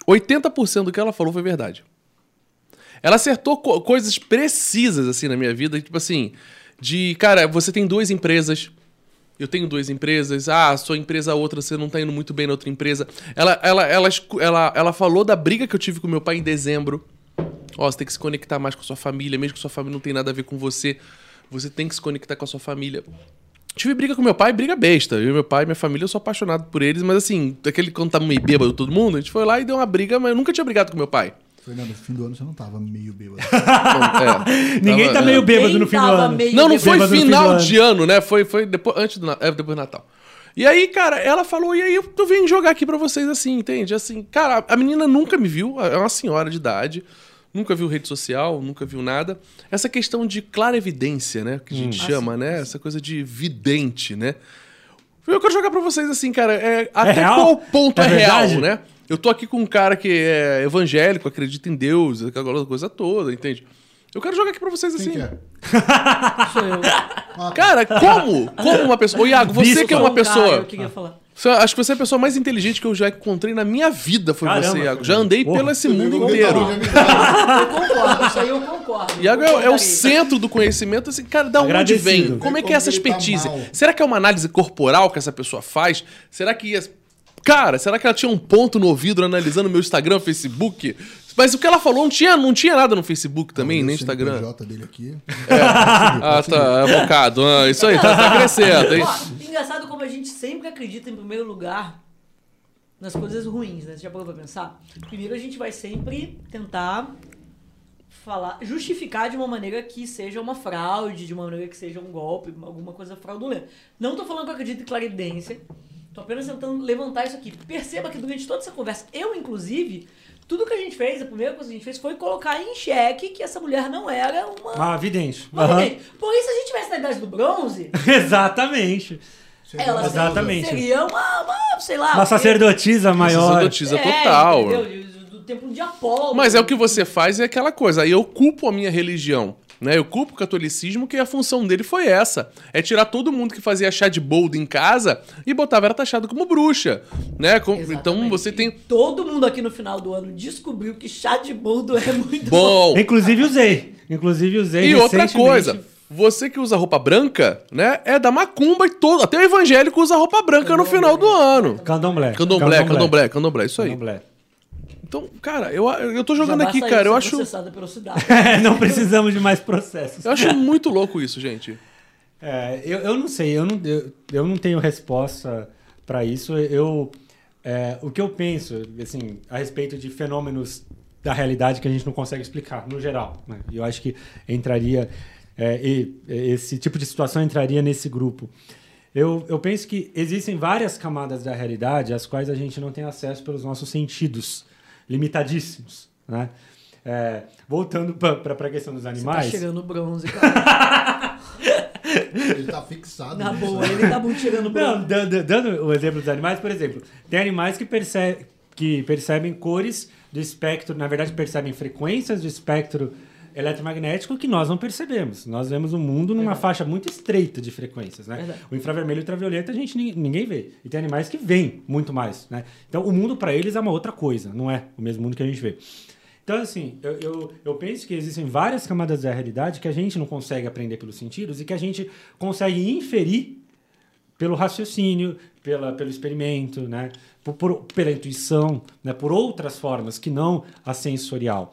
80% do que ela falou foi verdade. Ela acertou co- coisas precisas assim na minha vida, tipo assim, de, cara, você tem duas empresas, eu tenho duas empresas, ah, sua empresa outra, você não tá indo muito bem na outra empresa. Ela, ela, ela, ela, ela falou da briga que eu tive com meu pai em dezembro. Ó, você tem que se conectar mais com a sua família, mesmo que sua família não tem nada a ver com você. Você tem que se conectar com a sua família. Tive briga com meu pai, briga besta. Eu, meu pai e minha família, eu sou apaixonado por eles, mas assim, daquele quando tá meio bêbado todo mundo, a gente foi lá e deu uma briga, mas eu nunca tinha brigado com meu pai. Fernando, no fim do ano você não tava meio bêbado. [laughs] É, [laughs] Ninguém tava- tá meio é. bêbado Quem no fim do ano. Não, não foi final de ano, né? Foi, foi depois, antes do, é, depois do Natal. E aí, cara, ela falou, e aí eu, eu venho jogar aqui pra vocês assim, entende? Assim, cara, a menina nunca me viu, é uma senhora de idade, nunca viu rede social, nunca viu nada. Essa questão de clara evidência, né? Que a gente chama, né? Essa coisa de vidente, né? Eu quero jogar pra vocês assim, cara, é, até real? qual ponto É é, real, verdade? né? Eu tô aqui com um cara que é evangélico, acredita em Deus, aquela coisa toda, entende? Eu quero jogar aqui pra vocês Quem assim. que é? [laughs] Sou eu. Ah, Cara, como? Como uma pessoa. Ô, Iago, você Bispo. que é uma um pessoa. eu queria falar. Acho que você é a pessoa mais inteligente que eu já encontrei na minha vida, foi Caramba, você, Iago. Já andei Porra. pelo esse mundo inteiro. eu- concordo, isso aí eu concordo. Iago é, é o centro do conhecimento, assim, cara, da onde vem? Como é que é essa tá expertise? Será que é uma análise corporal que essa pessoa faz? Será que. Cara, será que ela tinha um ponto no ouvido analisando meu Instagram, Facebook? Mas o que ela falou não tinha, não tinha nada no Facebook também, nem o Instagram. CNPJ dele aqui. Ah, tá, avocado. Ah, isso aí, tá, tá crescendo, hein? Ó, engraçado como a gente sempre acredita em primeiro lugar nas coisas ruins, né? Você já parou pra pensar? Primeiro a gente vai sempre tentar falar, justificar de uma maneira que seja uma fraude, de uma maneira que seja um golpe, alguma coisa fraudulenta. Não tô falando que eu acredito em clarividência. Tô apenas tentando levantar isso aqui. Perceba que durante toda essa conversa, eu inclusive, tudo que a gente fez, a primeira coisa que a gente fez foi colocar em xeque que essa mulher não era uma Ah, vidente. uma Aham. vidente. Porém, se a gente tivesse na idade do bronze, [laughs] Exatamente. ela Exatamente. seria uma, uma, sei lá... Uma sacerdotisa maior. Sacerdotisa é, total. entendeu? Do, do tempo de Apolo. Mas é o que você faz, é aquela coisa. Aí eu culpo a minha religião. Né? Eu culpo o catolicismo, que a função dele foi essa. É tirar todo mundo que fazia chá de boldo em casa e botava era taxado como bruxa. Né? Com- Então você tem. Todo mundo aqui no final do ano descobriu que chá de boldo é muito bom. Bom. Inclusive usei. Inclusive usei E outra coisa. Você que usa roupa branca, né? É da macumba e todo. Até o evangélico usa roupa branca no final do ano. Candomblé. Candomblé, candomblé, candomblé, isso aí. Candomblé. Então, cara, eu, eu tô jogando aqui, cara. Eu ser acho, processada pelo cidade. [laughs] É, não precisamos de mais processos. eu acho muito louco isso, gente. É, eu, eu não sei, eu não, eu, eu não tenho resposta para isso. Eu, é, o que eu penso, assim, a respeito de fenômenos da realidade que a gente não consegue explicar, no geral. Né? Eu acho que entraria, é, e- esse tipo de situação entraria nesse grupo. Eu, eu penso que existem várias camadas da realidade às quais a gente não tem acesso pelos nossos sentidos, limitadíssimos. Né? É, voltando para a questão dos Você tá animais. chegando bronze, [laughs] cara. Ele tá fixado. Na boa, aí. ele tá muito Não, bronze. dando, dando o exemplo dos animais, por exemplo, tem animais que, perce- que percebem cores do espectro, na verdade, percebem frequências do espectro eletromagnético que nós não percebemos. Nós vemos o mundo numa faixa muito estreita de frequências, né? Verdade. O infravermelho e o ultravioleta a gente ni- ninguém vê. E tem animais que veem muito mais, né? Então, o mundo para eles é uma outra coisa, não é o mesmo mundo que a gente vê. Então, assim, eu, eu, eu penso que existem várias camadas da realidade que a gente não consegue aprender pelos sentidos e que a gente consegue inferir pelo raciocínio, pela, pelo experimento, né? por, por- pela intuição, né? por outras formas que não a sensorial.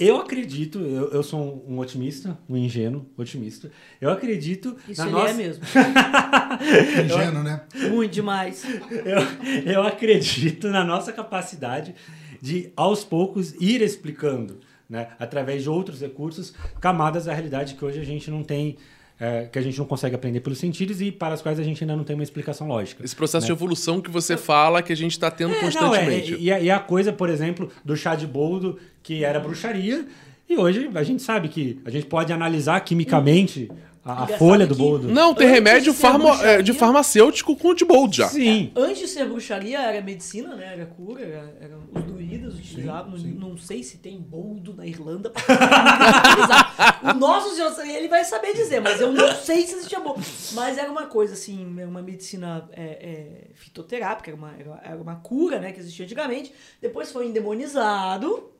Eu acredito, eu, eu sou um, um otimista, um ingênuo otimista. Eu acredito Isso na ele nossa, é mesmo. [laughs] Ingênuo, né? Muito demais. eu, eu acredito na nossa capacidade de, aos poucos, ir explicando, né, através de outros recursos, camadas da realidade que hoje a gente não tem é, que a gente não consegue aprender pelos sentidos e para as quais a gente ainda não tem uma explicação lógica. Esse processo de evolução que você fala que a gente tá tendo É, não, é, constantemente. e, a, e a coisa, por exemplo, do chá de boldo, que era bruxaria, e hoje a gente sabe que a gente pode analisar quimicamente a, folha do boldo. Não, tem remédio de farma- bruxaria- é, de farmacêutico com de bold já. Sim. Antes de ser bruxaria, era medicina, né? Era cura, era, era os druidas utilizavam. Não, não sei se tem boldo na Irlanda pra utilizar. [laughs] O nosso senhor, ele vai saber dizer, mas eu não sei se existia boldo. Mas era uma coisa, assim, era uma medicina é, é, fitoterápica, era uma, era, era uma cura, né? Que existia antigamente. Depois foi endemonizado.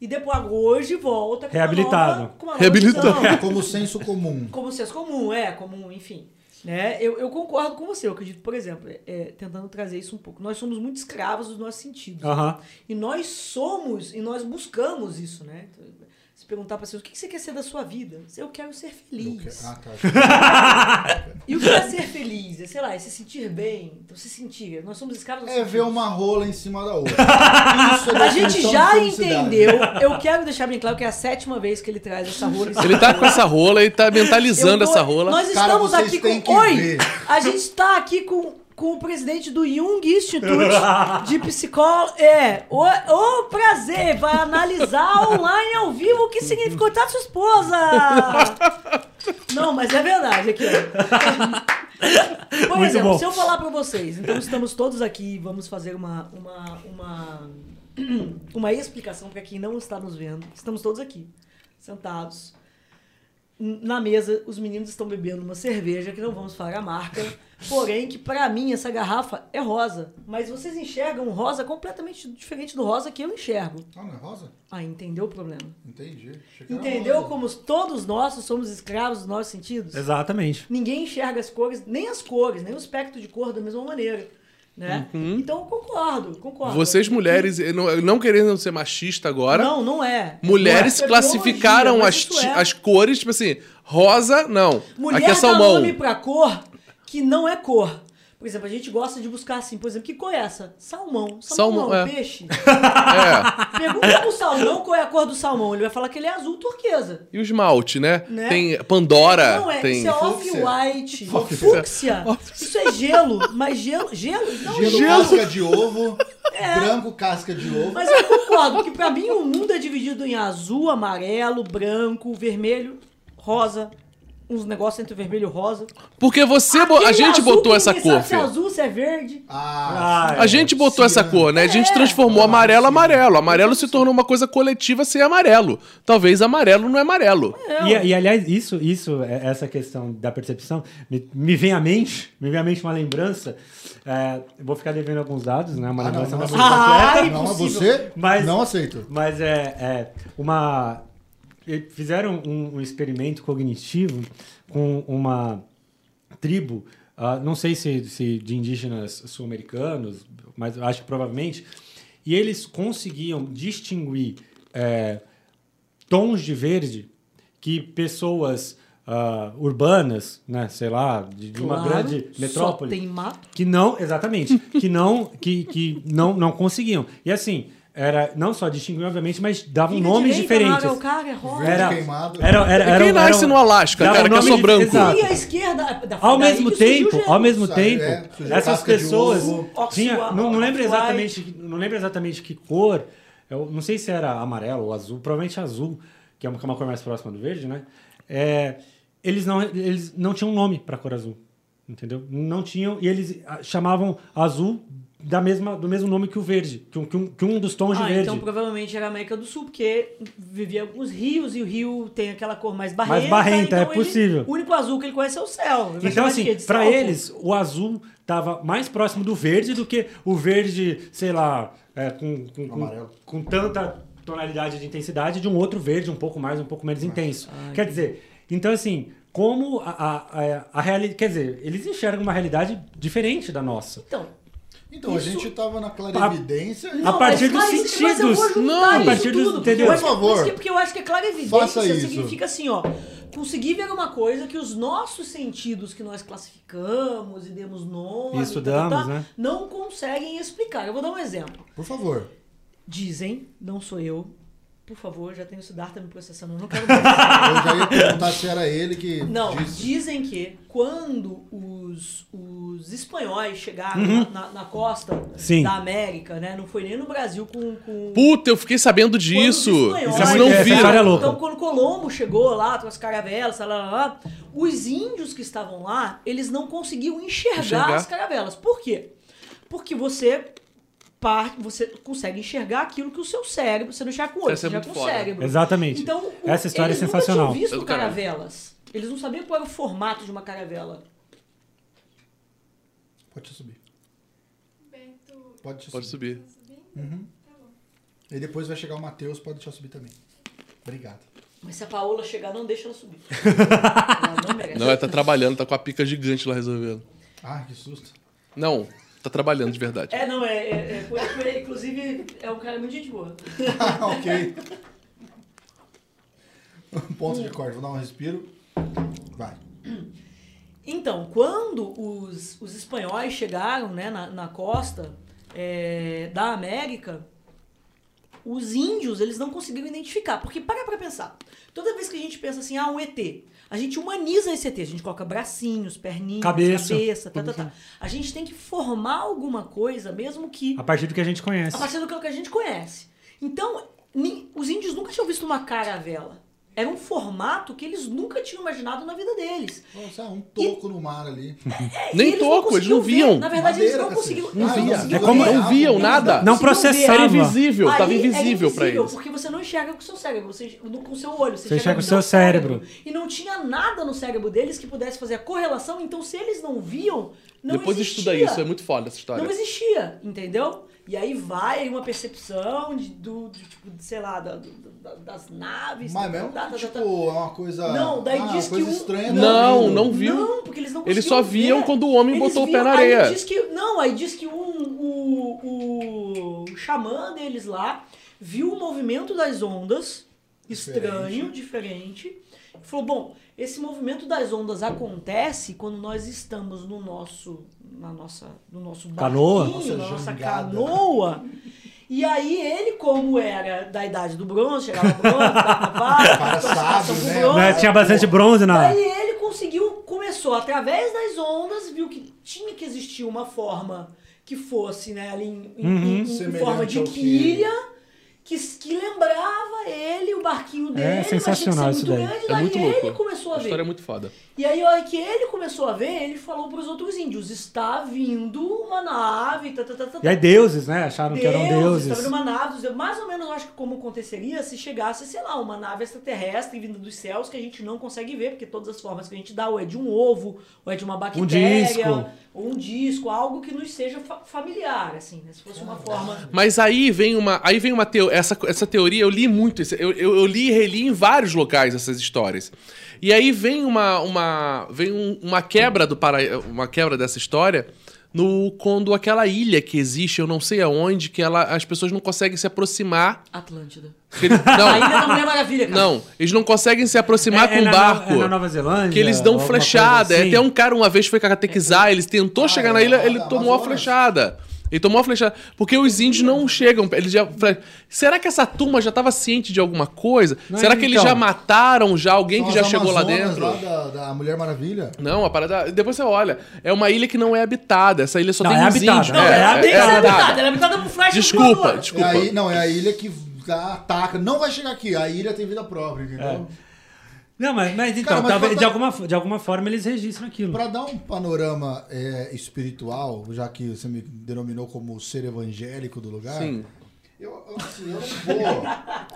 E depois, hoje, volta com Reabilitado. Uma nova, com uma Reabilitado. visão Como senso comum. [laughs] como senso comum, é, como, enfim. Né? Eu, eu concordo com você, eu acredito, por exemplo, é, tentando trazer isso um pouco. Nós somos muito escravos dos nossos sentidos. Aham. E nós somos, e nós buscamos isso, né? Se perguntar para você, o que você quer ser da sua vida? Eu quero ser feliz. Ah, tá. [laughs] E o que é ser feliz? É, sei lá, é se sentir bem. Então, se sentir. Nós somos escravos É ver uma rola em cima da outra. Isso é A gente já entendeu. Eu quero deixar bem claro que é a sétima vez que ele traz essa rola. em cima Ele tá com essa rola e tá mentalizando tô- essa rola. Nós Cara, estamos aqui com. Oi! ver. A gente está aqui com, com o presidente do Jung Institute [laughs] de psicólogo. É, o, o prazer, vai analisar online ao vivo o que significa cortar sua esposa. Não, mas é verdade aqui, ó. Por Muito exemplo, bom. se eu falar pra vocês, então estamos todos aqui, vamos fazer uma, uma, uma, uma explicação para quem não está nos vendo. Estamos todos aqui, sentados. Na mesa, os meninos estão bebendo uma cerveja, que não vamos falar a marca, [laughs] porém que pra mim essa garrafa é rosa. Mas vocês enxergam um rosa completamente diferente do rosa que eu enxergo. Ah, não é rosa? Ah, entendeu o problema? Entendi. Entendeu rosa. como todos nós somos escravos dos nossos sentidos? Exatamente. Ninguém enxerga as cores, nem as cores, nem o espectro de cor da mesma maneira. Né? Então eu concordo, concordo. Vocês, mulheres, não, não querendo ser machista agora, Não, não é. mulheres Isso é classificaram as, é. as cores, tipo assim, rosa, não. Mulher Aqui é dá salmão. nome pra cor que não é cor. Por exemplo, a gente gosta de buscar assim, por exemplo, que cor é essa? Salmão. Salmão, Salmão, não, é. peixe. [laughs] É. Pergunta pro salmão qual é a cor do salmão. Ele vai falar que ele é azul turquesa. E o esmalte, né? Né? Tem Pandora, não é, tem. isso é off-white. Fúcsia. [laughs] Isso é gelo. Mas gelo. Gelo? Não, Gelo, gelo. casca de ovo. [laughs] Branco, casca de ovo. Mas eu concordo, porque pra mim o mundo é dividido em azul, amarelo, branco, vermelho, rosa. Uns negócios entre vermelho e rosa. Porque você. bo- A gente azul botou essa cor, se é azul, se é verde. Ah, Ah, A gente botou essa ciano. cor, né? A gente É. transformou Ah, amarelo sim. amarelo. Amarelo se tornou uma coisa coletiva sem amarelo. Talvez amarelo não é amarelo. É, E, e, aliás, isso, isso, é- essa questão da percepção, me, me vem à mente, me vem à mente uma lembrança. É, vou ficar devendo alguns dados, né? Uma Ah, não, lembrança não, não. Não, você Mas- não aceito. Mas é, é uma. Fizeram um, um experimento cognitivo com uma tribo, ah, não sei se, se de indígenas sul-americanos, mas acho que provavelmente, e eles conseguiam distinguir é, tons de verde que pessoas ah, urbanas, né, sei lá, de, de uma Claro, grande metrópole, Só tem mato. que não, exatamente, que não, que, que não, não conseguiam. E assim, era não só distinguir, obviamente, mas davam Fica nomes direita, diferentes. Maga, o cara é rosa. Verde Era, queimado. era, era, era, Quem nasce era um- no Alasca, cara, que é só branco? exato. E a esquerda. Da, Ao mesmo tempo, ao mesmo tempo, é, surgiu essas pessoas tinha, não, não lembro exatamente, não lembro exatamente que cor. Eu não sei se era amarelo ou azul, provavelmente azul, que é uma, é uma cor mais próxima do verde, né? É, eles não eles não tinham nome para cor azul, entendeu? Não tinham e eles ah, chamavam azul da mesma do mesmo nome que o verde, que um, que um, que um dos tons de Ah, verde. então provavelmente era a América do Sul, porque vivia alguns rios e o rio tem aquela cor mais barrenta. Mais barrenta, é então ele- possível. o único azul que ele conhece é o céu. Ele Então, de assim? De pô? eles, o azul tava mais próximo do verde do que o verde, sei lá, é, com, com, com, com tanta tonalidade de intensidade de um outro verde um pouco mais, um pouco menos intenso. Quer dizer, então assim, como a, a, a, a realidade. Quer dizer, eles enxergam uma realidade diferente da nossa. Então, Então, a Isso- gente tava na clarividência. A partir dos mas eu vou sentidos. Não, a partir dos- tudo, entendeu? Por que- favor. que- Porque eu acho que é clarividência Faça isso. significa assim, ó. Conseguir ver uma coisa que os nossos sentidos que nós classificamos e demos nome, E estudamos, tá, tá, tá, né? não conseguem explicar. Eu vou dar um exemplo. Por favor. Dizem, não sou eu, por favor, já tem o Siddhartha me processando, eu não quero. [laughs] Eu já ia perguntar se era ele que Não, disse. dizem que quando os, os espanhóis chegaram na, na- na costa Uhum. Sim. da América, né? Não foi nem no Brasil com. com Puta, eu fiquei sabendo disso. é Vocês não essa viram. história é. Então, quando Colombo chegou lá com as caravelas, lá, lá, lá, os índios que estavam lá, eles não conseguiam enxergar, Enxergar. as caravelas. Por quê? Porque você par- você consegue enxergar aquilo que o seu cérebro, você não enxerga com o olho, Essa você é enxerga muito com o cérebro. Exatamente. Então, o- Essa história é eles sensacional. Nunca tinham É visto caralho. caravelas. Eles não sabiam qual era o formato de uma caravela. Pode subir. Beto. Pode te Pode subir. subir. Tá? Uhum. Tá bom. E depois vai chegar o Matheus, pode deixar subir também. Obrigado. Mas se a Paola chegar, não deixa ela subir. [laughs] ela não merece. Não, ela tá trabalhando, tá com a pica gigante lá resolvendo. Ah, que susto. Não, tá trabalhando de verdade. É, não, é, é, é, inclusive, é um cara muito gente boa. Ah, [laughs] ok. [laughs] Ponto de corte, vou dar um respiro. Vai. Então, quando os, os espanhóis chegaram né, na, na costa é, da América, os índios eles não conseguiram identificar. Porque para pra pensar. Toda vez que a gente pensa assim, ah, um ET, a gente humaniza esse ET. A gente coloca bracinhos, perninhas, Cabeça. cabeça tá, tá, tá. A gente tem que formar alguma coisa, mesmo que A partir do que a gente conhece. a partir do que a gente conhece. Então, os índios nunca tinham visto uma caravela. Era um formato que eles nunca tinham imaginado na vida deles. Nossa, um toco no mar ali. É, Nem e eles toco, eles não conseguiam ver. viam. Na verdade, eles Madeira, não cacete. conseguiam. Não eles via. É como-. Não viam Eles nada. Não conseguiam ver. processava. Era invisível, tava Aí invisível invisível, eles. Porque você não enxerga com o seu cérebro, você, com o seu olho. Você, Você enxerga no com o seu cérebro. E não tinha nada no cérebro deles que pudesse fazer a correlação. Então, se eles não viam, não Depois existia. estuda isso, é muito foda essa história. Não existia, entendeu? E aí vai aí uma percepção de, do, de, tipo, de, sei lá, da- do- da- das naves. Mas tá, mesmo tá, que, tá, tipo, tá. é uma coisa. Não, daí ah, diz que coisa um- estranha. Não, vindo. não viu. Não, porque eles não Eles só viam ver. quando o homem Eles botou o pé viam- na areia. Aí diz que, não, aí diz que um, o, o, o xamã deles lá viu o movimento das ondas, estranho, diferente, e falou, bom, esse movimento das ondas acontece quando nós estamos no nosso, na nossa, no nosso Canoa? Nossa na nossa canoa. E aí ele, como era da idade do bronze, chegava bronze, dava [laughs] barco, Cara sábio, né? bronze, Né, Tinha bastante bronze na. Daí ele conseguiu, começou através das ondas, viu que tinha que existir uma forma que fosse, né, ali em, Uhum. em- em forma de quilha, que, que lembrava ele, o barquinho dele, mas tinha que ser sensacional isso daí. grande, É daí muito ele louco. começou a A ver. história é muito foda. E aí, a hora que ele começou a ver, ele falou para os outros índios, está vindo uma nave, tá, tá, tá, tá, E aí deuses, né? Acharam que eram Deuses, deuses. Tá vendo uma nave, mais ou menos eu acho que como aconteceria se chegasse, sei lá, uma nave extraterrestre vinda dos céus que a gente não consegue ver, porque todas as formas que a gente dá, ou é de um ovo, ou é de uma bactéria, disco. Ou um disco, algo que nos seja fa- familiar, assim, né? Se fosse uma forma. Mas aí vem uma, aí vem uma teo, essa, essa teoria, eu li muito, eu, eu, eu li e reli em vários locais essas histórias. E aí vem uma, uma, vem um- uma quebra do para, uma quebra dessa história no quando aquela ilha que existe, eu não sei aonde, que ela, as pessoas não conseguem se aproximar. Atlântida. que [laughs] ele- A não, Ilha da Mulher Maravilha, cara. não, eles não conseguem se aproximar com é um na, barco. É na Nova Zelândia. Que eles dão flechada. coisa assim. Até um cara uma vez foi catequizar, ele tentou Ah, chegar é, na ilha, ele tomou a flechada. Ele tomou a flechada. Porque os índios não chegam. Eles já. Será que essa turma já estava ciente de alguma coisa? Não, Será que eles então. já mataram já alguém que já chegou lá dentro? Lá da, da Mulher Maravilha. Não, a parada. Depois você olha. É uma ilha que não é habitada. Essa ilha só Não, tem é os habitada. índios. Não, Não, é, ela tem que ser habitada. habitada, ela é habitada por flecha Desculpa, desculpa. É a não, é a ilha que ataca. Não vai chegar aqui. A ilha tem vida própria, entendeu? Não, mas, mas então, Cara, mas talvez, de, alguma, de alguma forma eles registram aquilo. Pra dar um panorama é, espiritual, já que você me denominou como o ser evangélico do lugar, Sim. eu, eu, assim, eu não vou.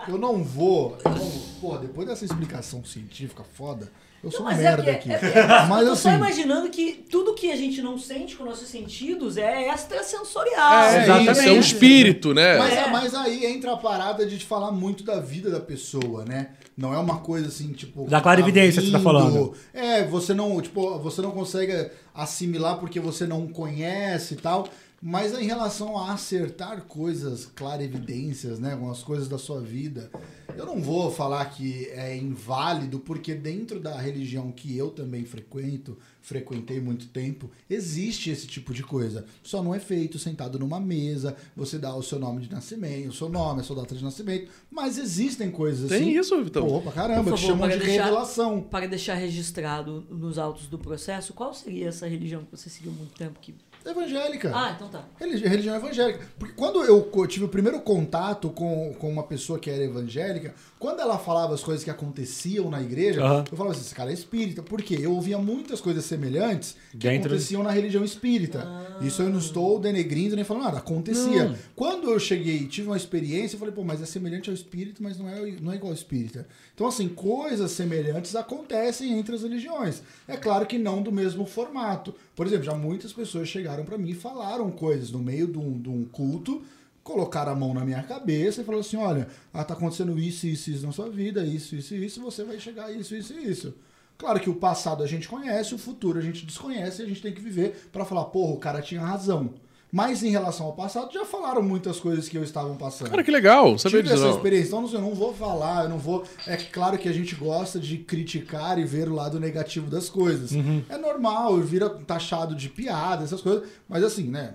Eu não vou. Eu não, pô, depois dessa explicação científica foda, eu sou Não, uma mas merda é, aqui. é, é, é, mas tô só assim. imaginando que tudo que a gente não sente com nossos sentidos é extrasensorial. É, exatamente. isso, é um espírito, né? Mas, É. mas aí entra a parada de falar muito da vida da pessoa, né? Não é uma coisa assim, tipo. Da clarividência que você tá falando. É, você não, tipo, você não consegue assimilar porque você não conhece e tal. Mas em relação a acertar coisas, clarividências, né? Algumas coisas da sua vida, eu não vou falar que é inválido, porque dentro da religião que eu também frequento, frequentei muito tempo, existe esse tipo de coisa. Só não é feito sentado numa mesa, você dá o seu nome de nascimento, o seu nome, a sua data de nascimento, mas existem coisas Tem assim. isso, Vitão? Pô, pra caramba, Por favor, chamam de para deixar- revelação. Para deixar registrado nos autos do processo, qual seria essa religião que você seguiu muito tempo? Que... Evangélica. Ah, então tá. Religi- Religião evangélica. Porque quando eu tive o primeiro contato com, com uma pessoa que era evangélica, quando ela falava as coisas que aconteciam na igreja, Aham. eu falava assim, esse cara é espírita. Por quê? Eu ouvia muitas coisas semelhantes que Dentro- aconteciam na religião espírita. Isso eu não estou denegrindo nem falando nada, acontecia. Não. Quando eu cheguei tive uma experiência, eu falei, pô, mas é semelhante ao espírito, mas não é, não é igual ao espírita. Então, assim, coisas semelhantes acontecem entre as religiões. É claro que não do mesmo formato. Por exemplo, já muitas pessoas chegaram pra mim e falaram coisas no meio de um, de um culto, colocaram a mão na minha cabeça e falaram assim: olha, ah, tá acontecendo isso, isso, isso na sua vida, isso, isso, isso, você vai chegar a isso, isso isso. Claro que o passado a gente conhece, o futuro a gente desconhece e a gente tem que viver pra falar, porra, o cara tinha razão. Mas em relação ao passado, já falaram muitas coisas que eu estavam passando. Cara, que legal. Sabia Tive disso, essa não. experiência, então eu não vou falar, eu não vou. É claro que a gente gosta de criticar e ver o lado negativo das coisas. É normal, vira taxado de piada, essas coisas, mas assim, né?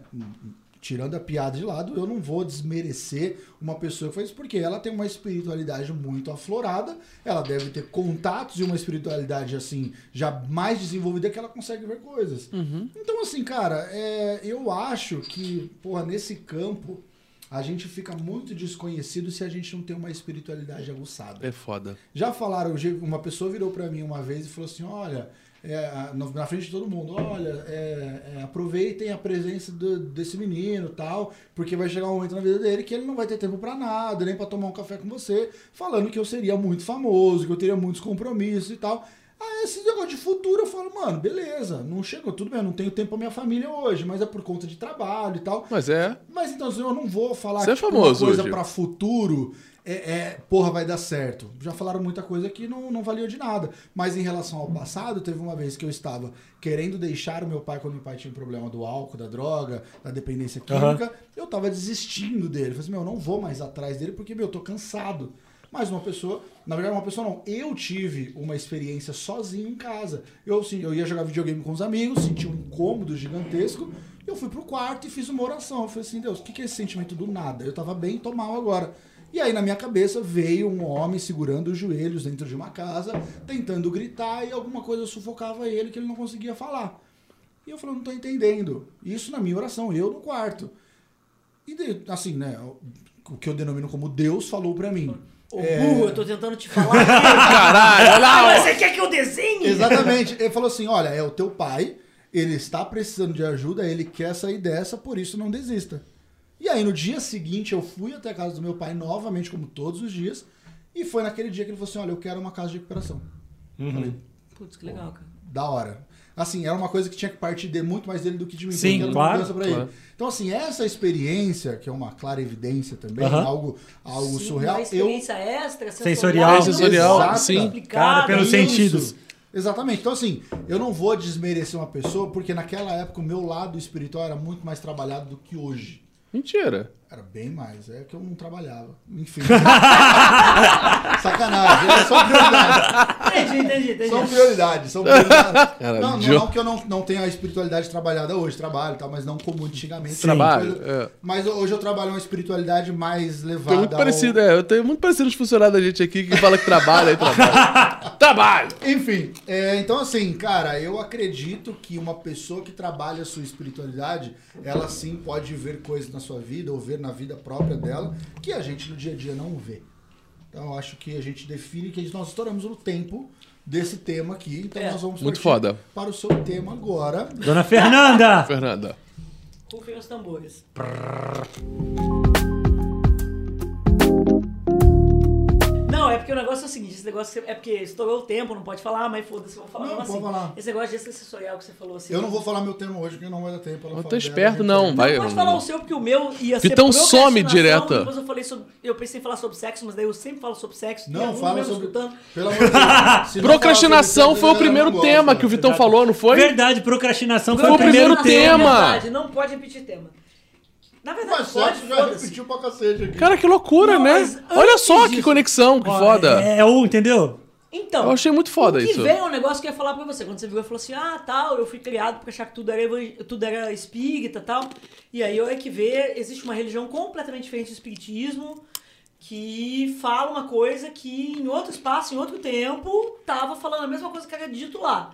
Tirando a piada de lado, eu não vou desmerecer uma pessoa que faz isso, porque ela tem uma espiritualidade muito aflorada, ela deve ter contatos e uma espiritualidade assim, já mais desenvolvida que ela consegue ver coisas. Então, assim, cara, é, eu acho que, porra, nesse campo, a gente fica muito desconhecido se a gente não tem uma espiritualidade aguçada. É foda. Já falaram, uma pessoa virou pra mim uma vez e falou assim: olha, é, na frente de todo mundo, olha, é, é, aproveitem a presença do- desse menino tal, porque vai chegar um momento na vida dele que ele não vai ter tempo pra nada, nem pra tomar um café com você, falando que eu seria muito famoso, que eu teria muitos compromissos e tal. Aí esse negócio de futuro eu falo, mano, beleza, não chegou, tudo bem, eu não tenho tempo pra minha família hoje, mas é por conta de trabalho e tal. Mas é. Mas então, eu não vou falar Você é tipo, famoso uma coisa hoje. pra futuro é, é, porra, vai dar certo. Já falaram muita coisa que não, não valia de nada. Mas em relação ao passado, teve uma vez que eu estava querendo deixar o meu pai quando meu pai tinha um problema do álcool, da droga, da dependência química. Eu tava desistindo dele. Eu falei assim, meu, eu não vou mais atrás dele porque, meu, eu tô cansado. Mas uma pessoa, na verdade, uma pessoa não. Eu tive uma experiência sozinho em casa. Eu, assim, eu ia jogar videogame com os amigos, senti um incômodo gigantesco. Eu fui pro quarto e fiz uma oração. Eu falei assim, Deus, o que que é esse sentimento do nada? Eu tava bem, tô mal agora. E aí na minha cabeça veio um homem segurando os joelhos dentro de uma casa, tentando gritar e alguma coisa sufocava ele que ele não conseguia falar. E eu falei, não tô entendendo. Isso na minha oração, eu no quarto. E de- assim, né, o que eu denomino como Deus falou pra mim. Ô, É. burro, eu tô tentando te falar. aqui. [laughs] Caralho, olha ah, lá. mas ó. você quer que eu desenhe? Exatamente. Ele falou assim: olha, é o teu pai, ele está precisando de ajuda, ele quer sair dessa, por isso não desista. E aí no dia seguinte eu fui até a casa do meu pai novamente, como todos os dias, e foi naquele dia que ele falou assim: olha, eu quero uma casa de recuperação. Falei, Putz, que legal, cara. da hora. Assim, era uma coisa que tinha que partir de muito mais dele do que de mim. Sim, era claro, pra claro. ele. Então, assim, essa experiência, que é uma clara evidência também, Aham. algo, algo Sim, surreal, uma eu experiência extra, Sensorial. É sensorial, Exato. sim. Cara, pelos Isso. sentidos. Exatamente. Então, assim, eu não vou desmerecer uma pessoa, porque naquela época o meu lado espiritual era muito mais trabalhado do que hoje. Mentira. Era bem mais. É que eu não trabalhava. Enfim. [laughs] Sacanagem. É só prioridade. Entendi, entendi, entendi. São prioridades. São prioridades. Cara, não, não, não que eu não, não tenha a espiritualidade trabalhada hoje. Trabalho, tá, mas não como antigamente. Trabalho, Coisa- é. Mas hoje eu trabalho uma espiritualidade mais levada Tem muito ao- parecido, é. Eu tenho muito parecido os funcionários da gente aqui que fala que trabalha e trabalha. [laughs] trabalho! Enfim, é, então assim, cara, eu acredito que uma pessoa que trabalha a sua espiritualidade, ela sim pode ver coisas na sua vida ou ver na vida própria dela que a gente no dia a dia não vê. Então eu acho que a gente define que nós estouramos o tempo desse tema aqui, então É. nós vamos Muito foda. para o seu tema agora. Dona Fernanda! Fernanda. Rufem os tambores. Não, porque o negócio é o seguinte, esse negócio é porque estourou o tempo, não pode falar, mas foda-se, eu vou falar Não, pode assim. falar. Esse negócio de sensorial que você falou assim. Eu não vou falar meu tema hoje, porque não vai dar tempo. ela fala tô dela, esperto, gente. não. Vai. Pode falar o seu, porque o meu ia ser Vitão some procrastinação, direto. Depois eu falei sobre. Eu pensei em falar sobre sexo, mas daí eu sempre falo sobre sexo. Não, fala mesmo sobre. escutando. Pelo amor de Deus. [laughs] Procrastinação foi o primeiro tema gosta. que o Vitão falou, não foi? Verdade, procrastinação foi Foi o primeiro tema. tema. Verdade, não pode repetir tema. Na verdade, Mas pode, sexo já repetiu pra cacete aqui. Cara, que loucura, Não, né? mas Olha antes só que disso- conexão, que Ó, foda. É, é o, entendeu? Então, Eu achei muito foda o que isso. veio é um negócio que eu ia falar pra você. Quando você viu, eu falou assim, ah, tal, eu fui criado pra achar que tudo era, evan- tudo era espírita e tal. E aí eu é que ver, existe uma religião completamente diferente do espiritismo que fala uma coisa que em outro espaço, em outro tempo, tava falando a mesma coisa que era dito lá.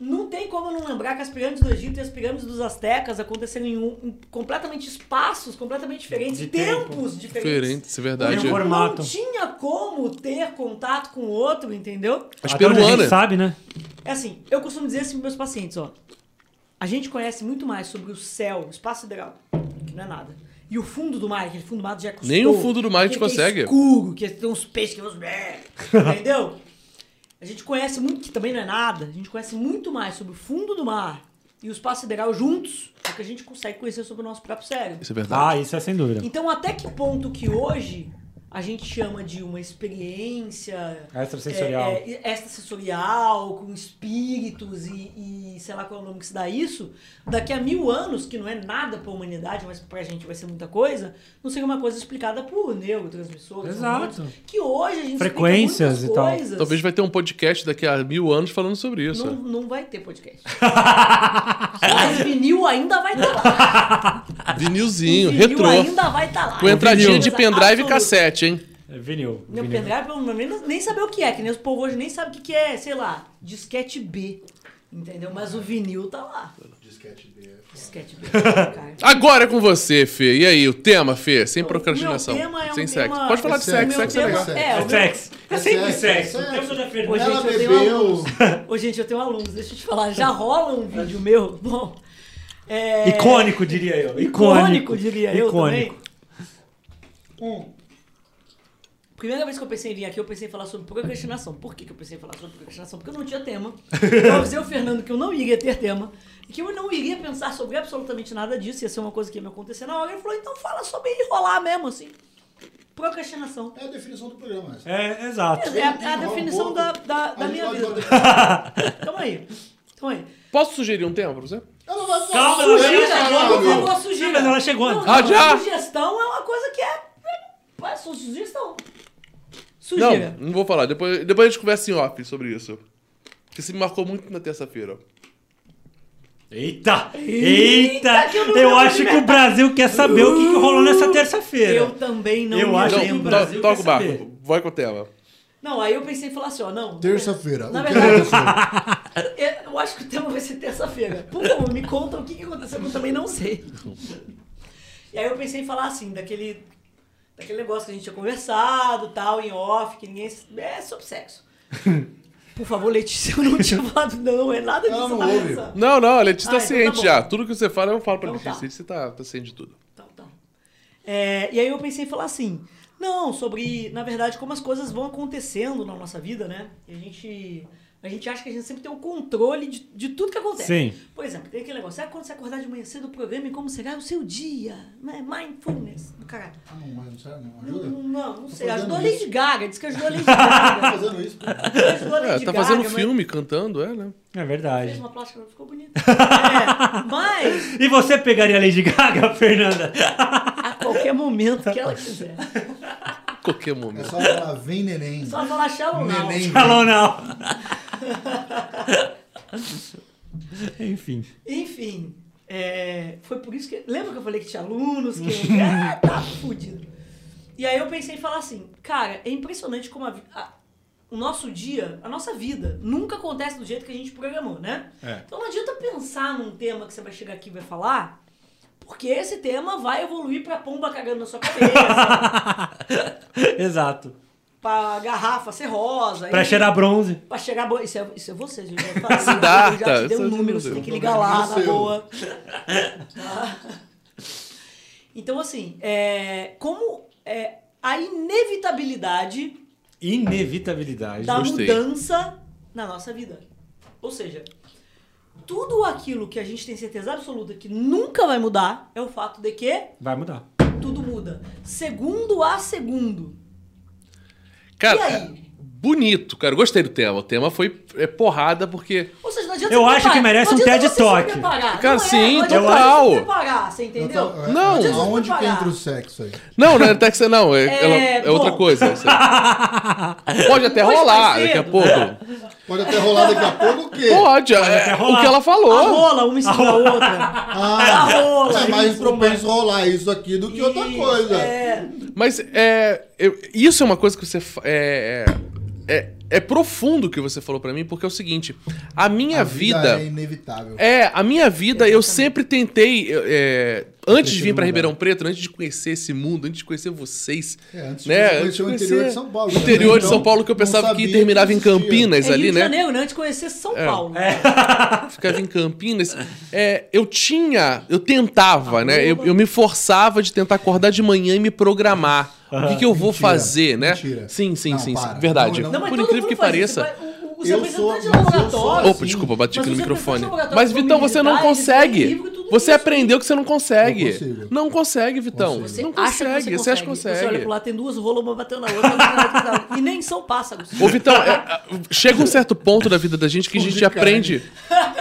Não tem como não lembrar que as pirâmides do Egito e as pirâmides dos Aztecas aconteceram em, um- em completamente espaços completamente diferentes, De tempo. tempos diferentes. Diferente, isso é verdade. Não formato. tinha como ter contato com o outro, entendeu? As onde a gente peruanas. sabe, né? É assim, eu costumo dizer assim para meus pacientes, ó. A gente conhece muito mais sobre o céu, o espaço sideral, que não é nada. E o fundo do mar, aquele fundo do mar já custou. Nem o fundo do mar a gente é consegue. escuro, que tem uns peixes que... [laughs] Entendeu? A gente conhece muito, que também não é nada, a gente conhece muito mais sobre o fundo do mar e o espaço sideral juntos do que a gente consegue conhecer sobre o nosso próprio cérebro. Isso é verdade. Ah, isso é sem dúvida. Então, até que ponto que hoje a gente chama de uma experiência Extrasensorial. é, é, extrasensorial, com espíritos e, e sei lá qual é o nome que se dá isso, daqui a mil anos, que não é nada pra humanidade, mas pra gente vai ser muita coisa, não seria uma coisa explicada por neurotransmissores, Exato. que hoje a gente Frequências e tal. coisas. Talvez vai ter um podcast daqui a mil anos falando sobre isso. Não, não vai ter podcast. [laughs] Mas vinil ainda vai estar lá. Vinilzinho, O vinil retrô. ainda vai estar lá. Com entradinha de pendrive e absoluta. Cassete, hein? É vinil. Meu vinil. pendrive, eu não- nem, nem saber o que é, que nem os povos hoje nem sabem o que, que é, sei lá, disquete B. Entendeu? Mas o vinil tá lá. Disquete B. é. Disquete B. [laughs] cara. Agora é com você, Fê. E aí, o tema, Fê? Sem O procrastinação. meu tema é um sem tema- sexo. Pode falar de É sexo, sexo, é legal. tema- é, É o meu- sexo. É sempre sexo, sexo. é O tempo da Ô, Fernanda. gente, eu tenho alunos. Ô, gente, eu tenho alunos, deixa eu te falar. Já rola um vídeo meu. [laughs] Bom. é- Icônico, diria eu. Icônico, diria eu Icônico. também. Um. Primeira vez que eu pensei em vir aqui, eu pensei em falar sobre procrastinação. Por que, que eu pensei em falar sobre procrastinação? Porque eu não tinha tema. Eu avisei o Fernando que eu não iria ter tema. E que eu não iria pensar sobre absolutamente nada disso. Ia ser uma coisa que ia me acontecer na hora. Ele falou, então fala sobre enrolar mesmo, assim. Procrastinação. É a definição do programa. essa. É, exato. É, a- é a um definição pouco. da, da, da A minha vida. Tamo aí. Tamo aí. Posso sugerir um tema pra você? Ela vai falar. Calma, Ela vai sujeira, falar, agora, meu Por amigo. favor, sugira. Mas ela chegou Não. Ah, já? Sugestão é uma coisa que é... é só sugestão. Não, Sugira. não vou falar. Depois, depois a gente conversa em off sobre isso. Porque você me marcou muito na terça-feira. Eita! Eita, Eita! que eu não Eu acho que o. Brasil quer saber o que, que rolou nessa terça-feira. Eu também não Eu acho que o lembro. Brasil to- toca o barco. Vai com o tema. Não, aí eu pensei em falar assim, ó, não. Terça-feira. Na que verdade, aconteceu? [laughs] eu acho que o tema vai ser terça-feira. Por favor, me conta o que que aconteceu, que eu também não sei. E aí eu pensei em falar assim, daquele, daquele negócio que a gente tinha conversado, tal, em off, que ninguém... É sobre sexo. [laughs] Por favor, Letícia, eu não tinha [laughs] falado não, é nada disso. Não tá ouve. pensando. Não, não, a Letícia Ah, tá então tá ciente bom. já. Tudo que você fala, eu falo pra Então Letícia. tá. Letícia tá, tá ciente de tudo. Então, então. É, e aí eu pensei em falar assim, não, sobre, na verdade, como as coisas vão acontecendo na nossa vida, né? E a gente, a gente acha que a gente sempre tem o controle de, de tudo que acontece. Sim. Por exemplo, tem aquele negócio, sabe quando você acordar de manhã cedo o programa e como será o seu dia? Né? Mindfulness, do caralho. Ah, não, não, sério, não Não, ajuda? não, não Tô sei. Ajudou a Lady isso. Gaga, diz que ajudou a [laughs] Lady Tá Gaga. fazendo isso? [laughs] Ajudou a É, Lady tá Gaga, fazendo mas filme, cantando, é, né? É Fez verdade. uma plástica, ficou bonita. [laughs] É, mas, E você pegaria a Lady Gaga, Fernanda? a qualquer momento que ela quiser. Qualquer É momento. só falar, vem neném. Só falar shallow now. Neném. Não. [laughs] Enfim. Enfim, é, foi por isso que. Lembra que eu falei que tinha alunos? Que [laughs] ah, tá fudido. E aí eu pensei em falar assim, cara, é impressionante como a, a- o nosso dia, a nossa vida, nunca acontece do jeito que a gente programou, né? É. Então não adianta pensar num tema que você vai chegar aqui e vai falar, porque esse tema vai evoluir pra pomba cagando na sua cabeça, [laughs] Exato. Pra garrafa ser rosa. Pra e- cheirar bronze. Pra chegar boa. Isso é, isso é você, gente. Eu já [laughs] te dei um é número, você. tem que ligar lá, na Seu. boa. Tá? [laughs] Então, assim, é, como é, a inevitabilidade Inevitabilidade. da Gostei. mudança na nossa vida. Ou seja, tudo aquilo que a gente tem certeza absoluta que nunca vai mudar é o fato de que Vai mudar. tudo muda. Segundo a segundo. Cara, aí? bonito, cara. Gostei do tema. O tema foi é porrada porque. Ou seja, não adianta Eu você acho que merece Não um adianta TED você se Talk. preparar. Cara, Não é, sim, não adianta total. você se preparar, você entendeu? É, Não. adianta você Aonde que preparar. entra o sexo aí? Não, não é até que você não. É, É, ela- é outra bom. coisa. [laughs] Pode até Hoje rolar mais daqui a cedo. pouco. [laughs] Pode até rolar daqui a pouco o quê? Pode, é, até rolar. o que ela A falou. rola, uma em cima da outra. Ah, A rola. é mais isso, propenso rolar isso aqui do que outra Isso, coisa. É. Mas é, eu- isso é uma coisa que você. É, é, é, é profundo o que você falou pra mim, porque é o seguinte: a minha A vida. é inevitável. É, a minha vida, eu sempre tentei. é, antes de vir pra lugar. Ribeirão Preto, antes de conhecer esse mundo, antes de conhecer vocês. É, antes de né, você antes conhecer o conhecer interior de São Paulo. o interior né? de São Então, Paulo, que eu pensava que terminava em existia. Campinas É ali, Rio de né? Janeiro, né? Antes de conhecer São É. Paulo. [laughs] ficava em Campinas. É, eu tinha, eu tentava, né? Eu, eu me forçava de tentar acordar de manhã e me programar. O que, que eu vou Mentira, fazer, né? mentira. Sim, sim, Não, sim, sim. para. Verdade. Não, Não, mas Por todo incrível mundo que faz isso. pareça. Você vai- o- Os Eu representantes sou- de mas eu sou laboratório. Opa, desculpa, bati Mas aqui no os microfone. Mas, Vitão, você não militar, eles têm consegue. livro e tudo Você isso. aprendeu que você não consegue. Consigo. Não consegue, Vitão. Consigo. Não Você acha que consegue. Você acha que Você olha consegue. pro lado, tem duas rolas, uma batendo na outra. e nem são pássaros. Ô, Vitão, é, é, chega um certo ponto da vida da gente que a gente de aprende. [laughs]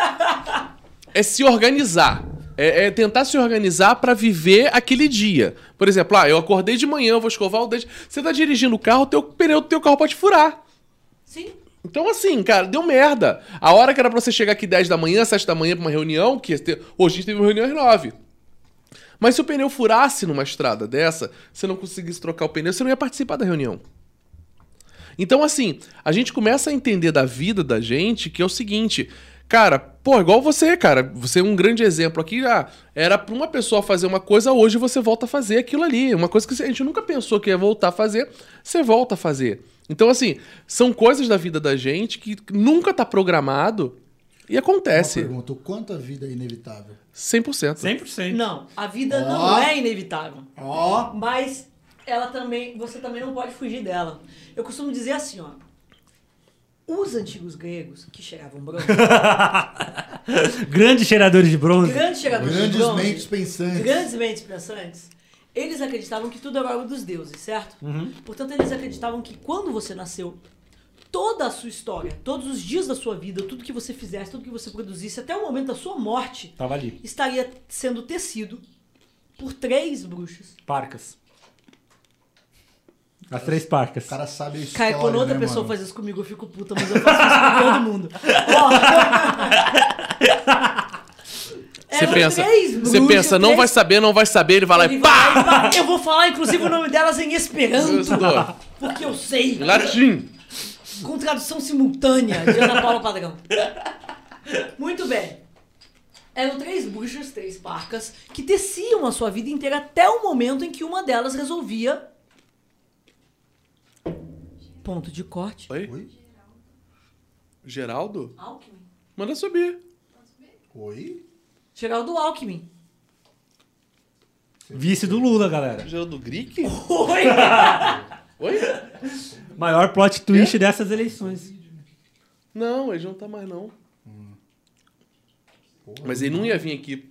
É se organizar. É, é tentar se organizar pra viver aquele dia. Por exemplo, ah, eu acordei de manhã, eu vou escovar o dente. Você tá dirigindo o carro, o teu pneu do teu carro pode furar. Sim. Então, assim, cara, deu merda. A hora que era pra você chegar aqui 10 da manhã, 7 da manhã pra uma reunião, que hoje a gente teve uma reunião às 9. Mas se o pneu furasse numa estrada dessa, você não conseguisse trocar o pneu, você não ia participar da reunião. Então, assim, a gente começa a entender da vida da gente que é o seguinte. Cara, pô, igual você, cara. Você é um grande exemplo aqui. Ah, era pra uma pessoa fazer uma coisa, hoje você volta a fazer aquilo ali. Uma coisa que a gente nunca pensou que ia voltar a fazer, você volta a fazer. Então, assim, são coisas da vida da gente que nunca tá programado e Uma acontece. pergunta, o quanto a vida é inevitável? 100%. 100%. Não, a vida Ó. não é inevitável. Ó, Mas ela também, você também não pode fugir dela. Eu costumo dizer assim, ó. Os antigos gregos que chegavam bronze, [laughs] Grandes cheiradores de bronze. grandes chegadores de grandes bronze, mentes pensantes. grandes mentes pensantes, eles acreditavam que tudo era obra dos deuses, certo? Portanto, eles acreditavam que quando você nasceu, toda a sua história, todos os dias da sua vida, tudo que você fizesse, tudo que você produzisse, até o momento da sua morte, Tava ali. estaria sendo tecido por três bruxas. Parcas. As três parcas. O cara sabe a história, Cara, quando outra né, pessoa mano? faz isso comigo, eu fico puta, mas eu faço isso com todo [laughs] mundo. Ó. [laughs] Você Eram pensa, três você pensa, não três- vai saber, não vai saber, ele vai lá Ele e vai pá! e pá. Eu vou falar, inclusive, o nome delas em Esperanto, porque eu sei. Latim. Com tradução simultânea de Ana Paula Padrão. Muito bem. Eram três bruxas, três parcas, que teciam a sua vida inteira até o momento em que uma delas resolvia. Ponto de corte. Oi? Oi? Geraldo? Alckmin. Manda subir. Oi? Geraldo Alckmin. Vice do Lula, galera. Geraldo Grick? Oi! Oi? Maior plot twist dessas eleições. Não, ele não tá mais, não. Mas ele não ia vir aqui.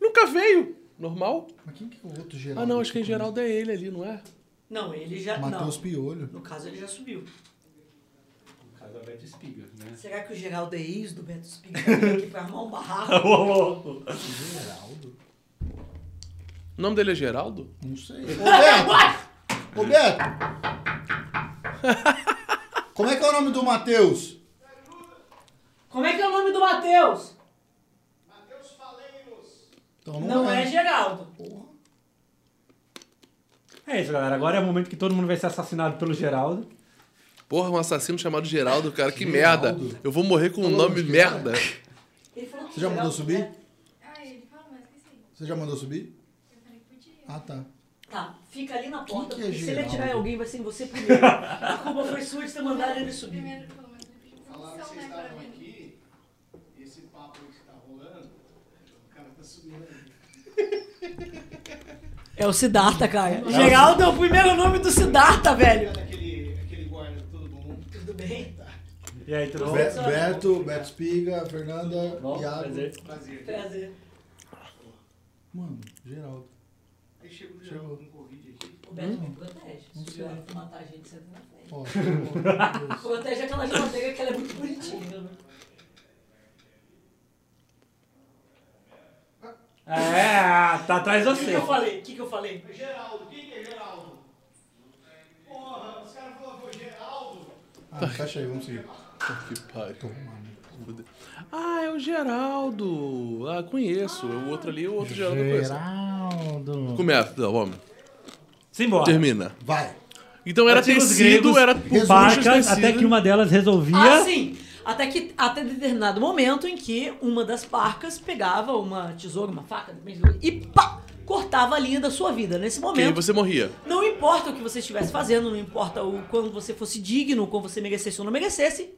Nunca veio. Normal? Mas quem que é o outro Geraldo? Ah, não, acho que Geraldo é ele ali, não é? Não, ele já. Matheus não. Piolho. No caso, ele já subiu. Será que o Geraldo é ex do Beto Spiga [laughs] tá vindo aqui pra armar um barraco? Geraldo? O nome dele é Geraldo? Não sei. [laughs] Ô, Beto! Ô, Beto! Como é que é o nome do Matheus? Como é que é o nome do Matheus? Então Não é Geraldo. É isso, galera. Agora é o momento que todo mundo vai ser assassinado pelo Geraldo. Porra, um assassino chamado Geraldo, cara, que Geraldo. merda. Eu vou morrer com um Falou nome de merda. Ele falou que Você já mandou Geraldo subir? Ah, ele falou, mas esqueci. Você já mandou subir? Eu falei que podia. Ah, tá. Tá, fica ali na porta, que é porque se ele Geraldo? atirar em alguém, vai ser em você primeiro. A culpa foi sua de ter mandado ele subir. Primeiro ele falou, mas ele pediu função, né, pra mim. aqui, esse papo aí que tá rolando, o cara tá subindo aí. [laughs] É o Siddhartha, cara. Geraldo é o primeiro nome do Siddhartha, velho. Aquele, aquele guarda todo mundo. Tudo bem? E aí, tudo bom? Be- Beto, Beto Espiga, Fernanda, Bom, Iago. prazer. Prazer. Prazer. Mano, Geraldo. Aí chegou o. Geraldo com Covid aqui. O Beto me protege. Se tiver que matar a gente, senta na frente. Ó. [laughs] Protege aquela geladeira que ela é muito bonitinha. Né? Tá, atrás de O que, que você. eu falei? O que, que eu falei? Geraldo, quem que é Geraldo? Porra, os caras falaram que foi Geraldo. Ah, fecha aí, vamos seguir. Que pariu. Ah, é o Geraldo. Ah, conheço. O outro ali, o outro Geraldo eu conheço. Geraldo. Começa, não, vamos. Simbora. Termina. Vai. Então era Antigos tecido, gregos, era por Barcas, até que uma delas resolvia. Ah, sim. Até que até determinado momento em que uma das parcas pegava uma tesoura, uma faca, e pá, cortava a linha da sua vida. Nesse E aí momento, você morria. não importa o que você estivesse fazendo, não importa o quando você fosse digno, quando você merecesse ou não merecesse,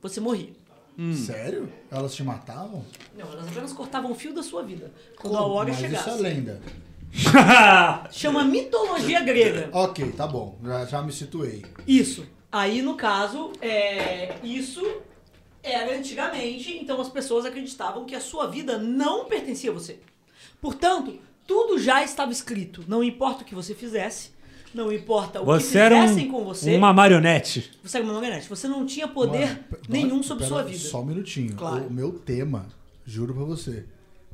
você morria. Hum. Sério? Elas te matavam? Não, elas apenas cortavam o fio da sua vida. Quando a Como? hora Mas chegasse. isso é lenda. Chama mitologia grega. Ok, tá bom. Já, já me situei. Isso. Aí, no caso, é, isso era antigamente, então as pessoas acreditavam que a sua vida não pertencia a você. Portanto, tudo já estava escrito. Não importa o que você fizesse, não importa o Você que era fizessem um- com você. uma marionete. Você era uma marionete. Você não tinha poder Mano, nenhum sobre pera sua vida. Só um minutinho. Claro. O meu tema, juro pra você,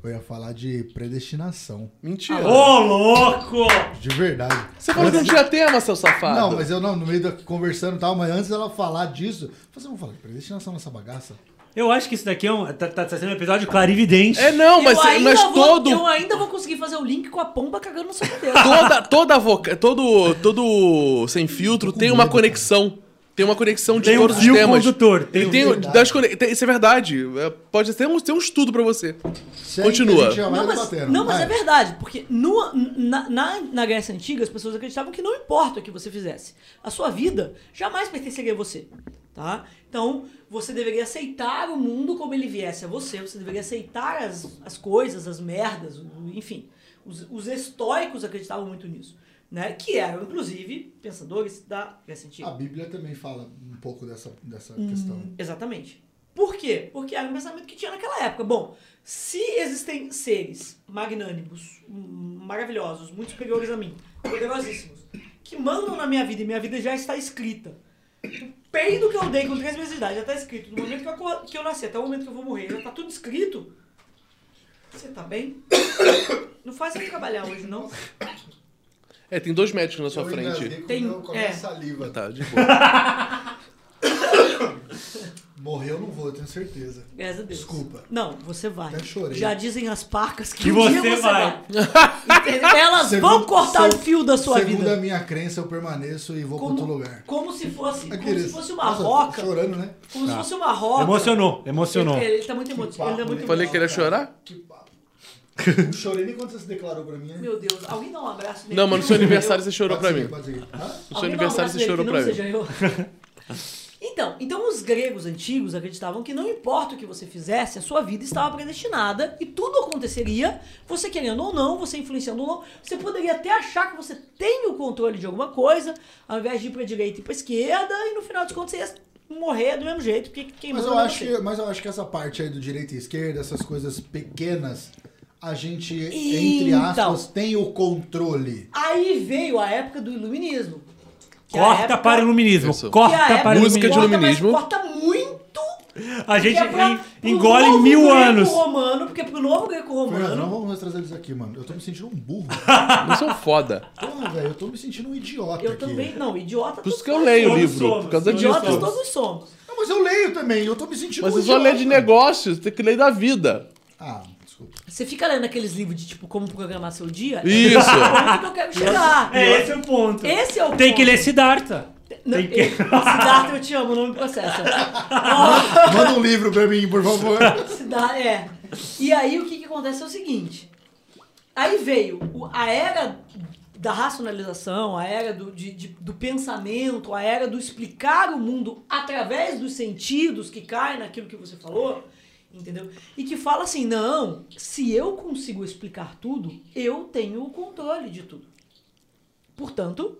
eu ia falar de predestinação. Mentira. Ô, louco! De verdade. Você falou que não tinha tema, seu safado. Não, mas eu não, no meio da conversando e tal, mas antes dela falar disso, assim, vamos falar de predestinação nessa bagaça. Eu acho que isso daqui é um, tá, tá sendo um episódio clarividente. É não, mas, mas vou, todo, eu ainda vou conseguir fazer o link com a pomba cagando no seu cabelo. toda, toda voca, todo, todo sem filtro tem uma conexão. Tem uma conexão de Tem um todos os fio temas. condutor, tem Ele um tem, verdade. das tem- isso é verdade. É, Pode ter um, ter um estudo pra você. Continua. Não, mas, não, mas é verdade, porque no- na, na, na Grécia Antiga as pessoas acreditavam que não importa o que você fizesse, a sua vida jamais pertenceria a você, tá? Então, você deveria aceitar o mundo como ele viesse a você, você deveria aceitar as, as coisas, as merdas, o- enfim. Os, os estoicos acreditavam muito nisso, né? Que eram, inclusive, pensadores da Grécia Antiga. A Bíblia também fala um pouco dessa, dessa Hum. questão. Exatamente. Por quê? Porque era um pensamento que tinha naquela época. Bom, se existem seres magnânimos, hum, maravilhosos, muito superiores a mim, poderosíssimos, que mandam na minha vida e minha vida já está escrita. O peido que eu dei com 3 meses de idade já está escrito. Do momento que eu, que eu nasci até o momento que eu vou morrer, já está tudo escrito. Você tá bem? Não faz eu trabalhar hoje, não. É, tem dois médicos na sua Eu frente. com, Tem- com é. saliva. Tá, de boa. [coughs] Morrer eu não vou, eu tenho certeza. Graças a Deus. Desculpa. Não, você vai. Até chorei. Já dizem as parcas que, Que um dia você você vai. vai. Elas vão Segundo- cortar se- o fio da sua Segundo vida. a minha crença, eu permaneço e vou pra outro lugar. Como se fosse, como se fosse uma Nossa, roca. Chorando, né? Como se Tá. fosse uma roca. Emocionou, emocionou. Ele, ele tá muito emocionado. Ele tá muito né? Falei que ele ia chorar? Que papo. Não chorei nem quando você se declarou pra mim, né? Meu Deus, alguém dá um abraço nele. Não, mas no seu aniversário você chorou Pode pra seguir, mim. pode seguir. Hã? No seu um aniversário você chorou pra mim. [laughs] Então, então os gregos antigos acreditavam que não importa o que você fizesse, a sua vida estava predestinada e tudo aconteceria, você querendo ou não, você influenciando ou não. Você poderia até achar que você tem o controle de alguma coisa, ao invés de ir pra direita e pra esquerda, e no final dos contos você ia morrer do mesmo jeito, porque quem Mas eu, acho você. que, mas eu acho que essa parte aí do direita e esquerda, essas coisas pequenas, a gente, entre Então. aspas, tem o controle. Aí veio a época do iluminismo. é Corta época- para o iluminismo. Isso. é Corta para o Música de iluminismo. iluminismo. Corta, mas corta muito. A gente é pra- engole novo mil anos. Romano, porque pro novo Fernando, não greco-romano. vamos trazer eles aqui, mano. Eu tô me sentindo um burro. [laughs] Não são foda. Porra, velho, eu tô me sentindo um idiota Eu aqui. também. Não, idiota Por isso que eu leio o livro. somos. Por causa disso. Idiotas todos somos. Não, mas eu leio também, eu tô me sentindo Mas um você só idiota. lê de negócios, tem que ler da vida. Ah. Você fica lendo aqueles livros de tipo como programar seu dia? Isso. [laughs] É o ponto que eu quero chegar. É, esse é o ponto. Esse é o Tem ponto. que ler Siddhartha. Não, Tem que... Siddhartha, eu te amo, não me processa. Ó, [laughs] Manda um livro pra mim, por favor. Siddhartha, é. E aí o que, que acontece é o seguinte. Aí veio a era da racionalização, a era do, de- de- do pensamento, a era do explicar o mundo através dos sentidos que cai naquilo que você falou, entendeu? E que fala assim, não, se eu consigo explicar tudo, eu tenho o controle de tudo. Portanto,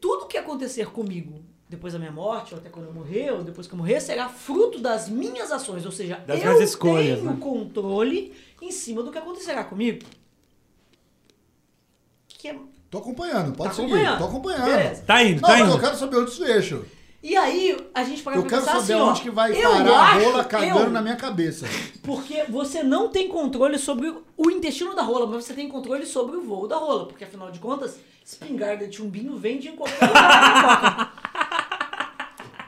tudo que acontecer comigo depois da minha morte, ou até quando eu morrer, ou depois que eu morrer, será fruto das minhas ações. Ou seja, Das eu minhas escolhas, tenho né? controle em cima do que acontecerá comigo. Que é... Tô acompanhando, pode Tá seguir. acompanhando? Tô acompanhando. Beleza. Tá indo, Não, tá mas eu indo. quero saber o desfecho. E aí, a gente pode Eu quero saber assim, ó, onde que vai eu parar a acho- rola cagando eu- na minha cabeça. Porque você não tem controle sobre o intestino da rola, mas você tem controle sobre o voo da rola. Porque afinal de contas, espingarda de chumbinho vende em qualquer lugar.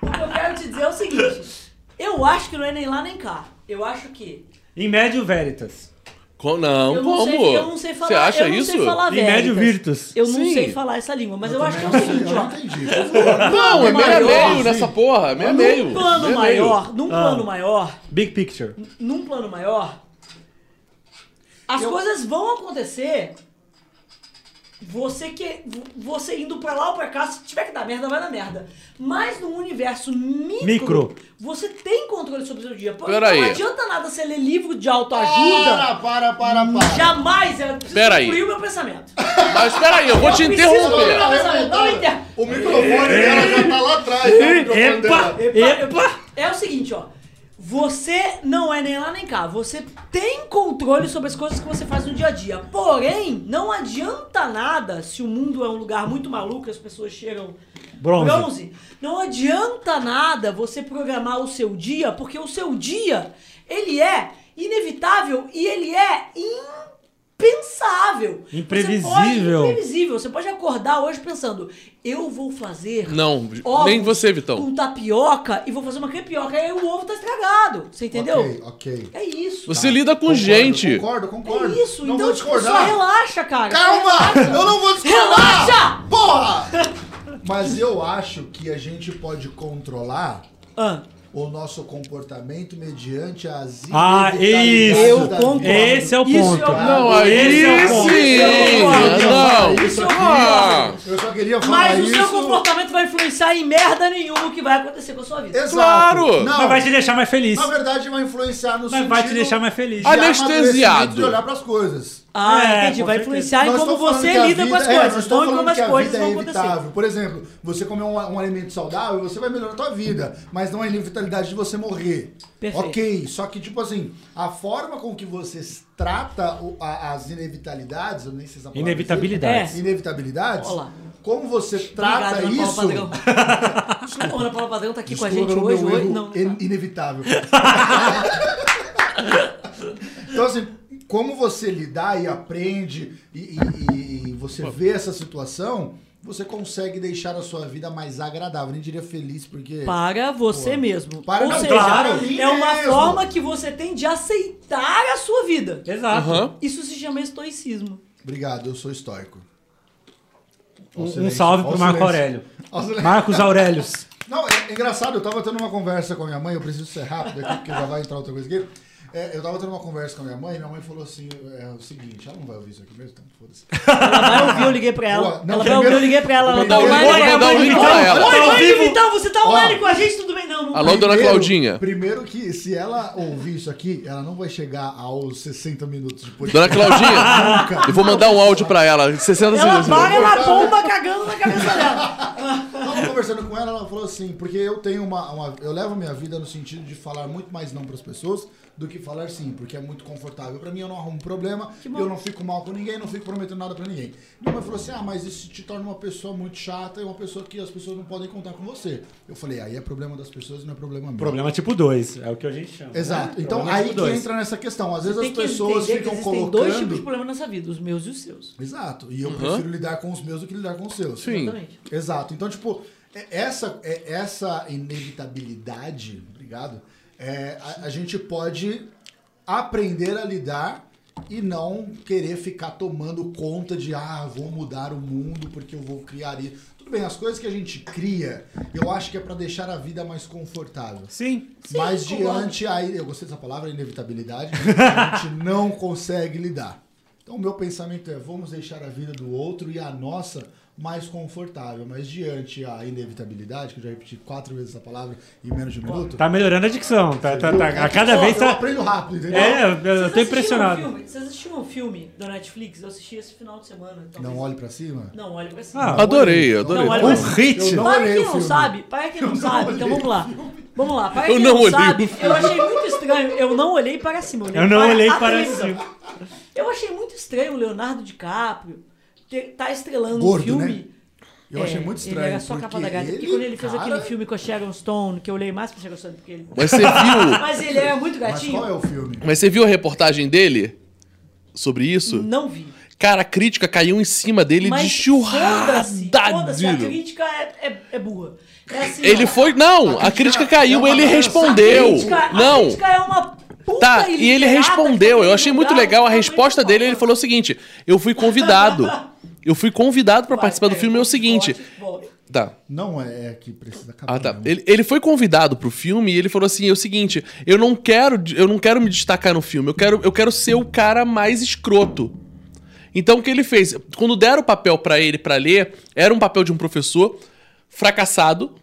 o que eu quero te dizer é o seguinte: eu acho que não é nem lá nem cá. Eu acho que. Em médio veritas. Co- Não, eu não como? sei, eu não sei falar. Você acha eu não isso? sei falar virtus. Eu não Sim. sei falar essa língua, mas eu, acho que é o seguinte, eu ó. não entendi. Por favor. Não, é meio meio nessa porra. Meio a meio. Num plano meio. maior, num Ah. plano maior, Big picture. num plano maior, as Eu- coisas vão acontecer. Você que você indo pra lá ou pra cá, se tiver que dar merda, vai dar merda. Mas no universo micro, Micro. você tem controle sobre o seu dia. Pô, Pera não aí. adianta nada você ler livro de autoajuda. Para, para, para, para. Jamais eu preciso Pera aí. o meu pensamento. Mas peraí, eu vou te preciso interromper. concluir o meu pensamento. Não inter... O microfone dela já tá lá atrás. O microfone Epa! dela. Epa, epa. É o seguinte, ó. Você não é nem lá nem cá. Você tem controle sobre as coisas que você faz no dia a dia. Porém, não adianta nada se o mundo é um lugar muito maluco e as pessoas cheiram Bronze. bronze. Não adianta nada você programar o seu dia, porque o seu dia, ele é inevitável e ele é impensável. Imprevisível. Você pode, imprevisível. Você pode acordar hoje pensando, eu vou fazer Não, ovos nem você, Vitão. com tapioca e vou fazer uma crepioca. Aí o ovo tá estragado. Você entendeu? Ok, ok. É isso. Você lida com Concordo, gente. Concordo, concordo. É isso. Não então, vou tipo, só discordar. relaxa, cara. Calma! Eu não vou discordar! Relaxa! Porra! Mas eu acho que a gente pode controlar Ah, o nosso comportamento mediante as Ah, isso. Eu concordo. Esse é o Isso ponto. é o- Não, Esse é o ponto. é o ponto. Não. Isso eu queria, eu só queria falar mas o isso. seu comportamento vai influenciar em merda nenhuma o que vai acontecer com a sua vida. Exato. Claro. Não, Mas vai te deixar mais feliz. na verdade vai influenciar no Mas vai te sentido deixar mais feliz. de Anestesiado. De olhar pras coisas. Ah, É, entendi. com Vai influenciar em como você lida com as vida- é, coisas, estamos não em como as coisas vida vão é acontecer. Por exemplo, você comer um, um alimento saudável, você vai melhorar a tua vida, mas não é inevitabilidade de você morrer. Perfeito. Ok, só que tipo assim, a forma com que você trata o- a- as inevitabilidades, eu nem sei se Inevitabilidades. existe, inevitabilidades, Olá. como você trata Obrigado, isso. Desculpa, [laughs] Ana Paula Padrão tá aqui com a gente Desculpa hoje. hoje. Não, não in- tá. inevitável. [laughs] então, assim, como você lidar e aprende e, e- e- você vê essa situação, você consegue deixar a sua vida mais agradável. Nem diria feliz, porque. Para você Pô. mesmo. Para- Ou não, seja, mim é uma mesmo. forma que você tem de aceitar a sua vida. Exato. Aham. Isso se chama estoicismo. Obrigado, eu sou estoico. Um, um salve pro Marco. Aurélio. Marcos Aurelius. Não, é, é engraçado, eu tava tendo uma conversa com a minha mãe, eu preciso ser rápido aqui, porque já vai entrar outra coisa aqui. É, eu tava tendo uma conversa com a minha mãe e minha mãe falou assim: é o seguinte, ela não vai ouvir isso aqui mesmo, então foda-se. [laughs] Ela vai ouvir, eu liguei pra ela. Pô, não, ela vai ouvir, eu liguei pra ela. Ela tá mandar um- ela mandar um vai link pra ela. Oi, Tá mãe do Vitão, você tá online com a gente? Tudo bem? Não, não Alô, tá. dona Claudinha. Primeiro que se ela ouvir isso aqui, ela não vai chegar aos 60 minutos de podcast. Dona Claudinha, [laughs] Nunca. eu vou mandar um áudio pra ela. 60 Ela segundos. para uma bomba cagando na cabeça dela. [laughs] Tava conversando com ela, ela falou assim, porque eu tenho uma, uma- Eu levo a minha vida no sentido de falar muito mais não pras pessoas do que falar sim, porque é muito confortável pra mim, eu não arrumo problema, Que eu não fico mal com ninguém, não fico prometendo nada pra ninguém. Minha mãe falou assim: ah, mas isso te torna uma pessoa muito chata e uma pessoa que as pessoas não podem contar com você. Eu falei, aí é problema das pessoas e não é problema meu. Problema tipo 2, é o que a gente chama. Exato. né? Então Problema aí tipo que dois. entra nessa questão. Às vezes as que pessoas ficam que colocando. dois tipos de problemas nessa vida, os meus e os seus. Exato. E eu Uhum. prefiro lidar com os meus do que lidar com os seus. Sim. Exatamente. Exato. Então, tipo, é- essa, é- essa inevitabilidade, obrigado, é, a, a gente pode aprender a lidar e não querer ficar tomando conta de, ah, vou mudar o mundo porque eu vou criar isso. Tudo bem, as coisas que a gente cria, eu acho que é pra deixar a vida mais confortável. Sim. Mas Sim, diante aí, eu gostei dessa palavra, inevitabilidade, [laughs] a gente não consegue lidar. Então o meu pensamento é, vamos deixar a vida do outro e a nossa mais confortável, mas diante a inevitabilidade, que eu já repeti quatro vezes essa palavra em menos de um minuto. Tá melhorando a dicção. Tá, tá, tá- a cada vez Eu tá. aprendo rápido, entendeu? É, eu, eu tô impressionado. Um filme? Vocês assistiram um filme da Netflix? Eu assisti esse final de semana. talvez. Não olhe pra cima? Não, olhe pra cima. Ah, Adorei, adorei. Não, Um hit. Eu não para quem o não filme. sabe, para quem não, sabe, então vamos lá. Vamos lá, para Eu quem não não, olhei sabe, eu achei muito estranho. Eu não olhei para cima, eu olhei Eu não para olhei para televisão. cima. Eu achei muito estranho o Leonardo DiCaprio ter, tá estrelando Gordo, um filme. né? Eu achei muito estranho. Ele era só capa porque da gata. Porque ele, quando ele fez cara, aquele filme com a Sharon Stone, que eu olhei mais pra Sharon Stone do que ele. Mas você viu. [laughs] Mas ele era muito Mas gatinho. qual é o filme? Mas você viu a reportagem dele sobre isso? Não vi. Cara, a crítica caiu em cima dele Mas de foda-se, foda-se, a crítica é, é, é burra. É assim, Ele ó, foi. Não, a crítica é caiu, uma ele respondeu. A crítica, a Não. crítica é uma puta Tá, e ele iliterada respondeu. Eu achei muito legal a tá resposta dele. Ele falou o seguinte: eu fui convidado. [laughs] Eu fui convidado pra Vai, participar do pera, filme. É o seguinte. Tá. Não é, é que precisa acabar. Ah, tá. não. Ele, ele foi convidado pro filme e ele falou assim: é o seguinte, eu não quero, eu não quero me destacar no filme, eu quero, eu quero ser o cara mais escroto. Então o que ele fez? Quando deram o papel pra ele pra ler, era um papel de um professor fracassado,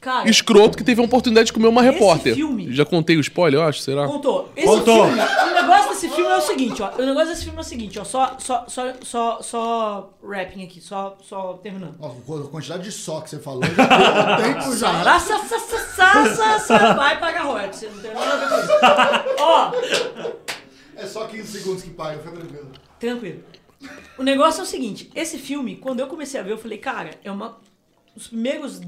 Cara, escroto, que teve a oportunidade de comer uma Esse repórter. filme- Já contei o spoiler, eu acho, será? Contou. Esse Contou. filme, o negócio desse filme é o seguinte, ó. O negócio desse filme é o seguinte, ó. Só, só, só, só, só rapping aqui, só, só terminando. Ó, a quantidade de só que você falou, já deu [laughs] tempo já. Sará, sa, sa, sa, sa, sa, sa, vai pagar royalties. Você não tem nada a ver com isso. Ó, É só 15 segundos que paga, fica tranquilo. tranquilo. O negócio é o seguinte, esse filme, quando eu comecei a ver, eu falei, cara, é uma... Os primeiros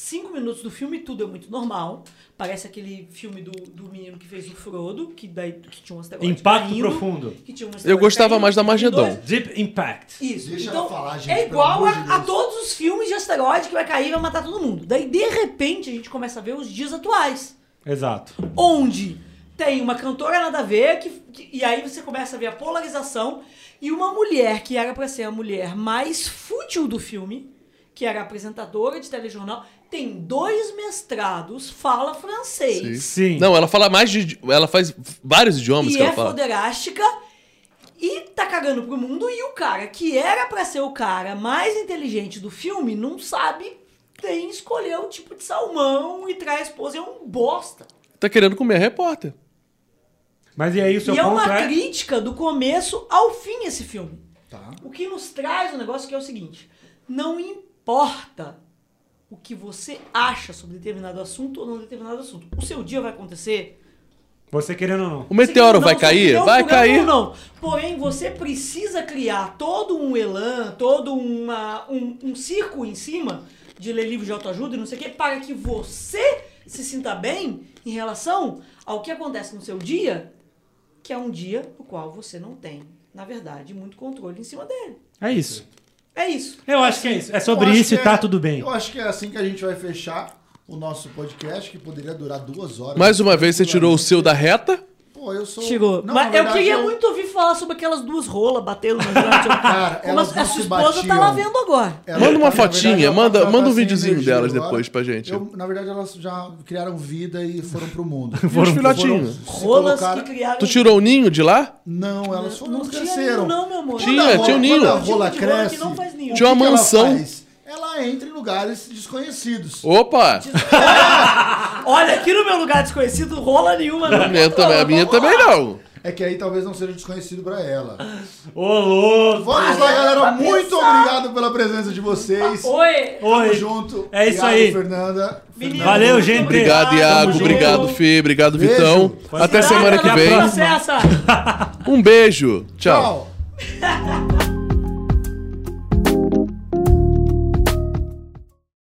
cinco minutos do filme, tudo é muito normal. Parece aquele filme do, do menino que fez o Frodo, que, daí, que tinha um asteroide Impacto caindo, profundo. que tinha um Eu gostava caindo, mais da Magedon. Deep Impact. Isso. Deixa então, falar, gente, é igual a, de a todos os filmes de asteroide que vai cair e vai matar todo mundo. Daí, de repente, a gente começa a ver os dias atuais. Exato. Onde tem uma cantora nada a ver, que, que- e aí você começa a ver a polarização, e uma mulher que era pra ser a mulher mais fútil do filme, que era apresentadora de telejornal, tem dois mestrados, fala francês. Sim. Não, ela fala mais de. Ela faz vários idiomas E que é ela fala. foderástica e tá cagando pro mundo. E o cara, que era pra ser o cara mais inteligente do filme, não sabe tem escolher o tipo de salmão e trai a esposa. É um bosta. Tá querendo comer a repórter. Mas e aí o seu e é uma é... crítica do começo ao fim esse filme. Tá. O que nos traz um negócio que é o seguinte: não importa o que você acha sobre determinado assunto ou não determinado assunto. O seu dia vai acontecer Você querendo ou não. O meteoro Não, vai cair? Vai cair. Não. Porém, você precisa criar todo um elan, todo uma, um, um circo em cima de ler livros de autoajuda e não sei o quê, para que você se sinta bem em relação ao que acontece no seu dia, que é um dia no qual você não tem, na verdade, muito controle em cima dele. É isso. É isso. Eu acho que é isso. É sobre isso e tá é- tudo bem. Eu acho que é assim que a gente vai fechar o nosso podcast, que poderia durar duas horas. Mais uma vez você tirou o seu da reta. Pô, eu sou. Chegou. Não, Mas eu verdade, queria eu- muito ouvir falar sobre aquelas duas rolas batendo no durante o Cara, elas a, não a sua esposa tá batiam. lá vendo agora. Ela- Manda uma verdade, fotinha, ela manda- tá- manda um tá videozinho delas agora. depois pra gente. Eu, na verdade, elas já criaram vida e foram pro mundo. [laughs] Foram filhotinhos. Rolas colocaram- que criaram. Tu tirou o ninho de lá? Não, elas foram Não tinha cresceram. não, meu amor. Tinha, tinha um rola- ninho. Quando a rola cresce, não o Tinha uma mansão. Ela entra em lugares desconhecidos. Opa! [laughs] Olha, aqui no meu lugar desconhecido, rola nenhuma. A minha também, a minha também não. É que aí talvez não seja desconhecido pra ela. Ô, louco! Vamos lá, galera. Muito obrigado pela presença de vocês. Oi. Tamo Oi. junto. É isso Iago, aí. Fernanda. Menino. Valeu, gente. Obrigado, Tamo Iago. junto. Obrigado, Fê. Obrigado, Beijo. Vitão. Até semana que Não vem. processa. Um beijo. Tchau. Tchau.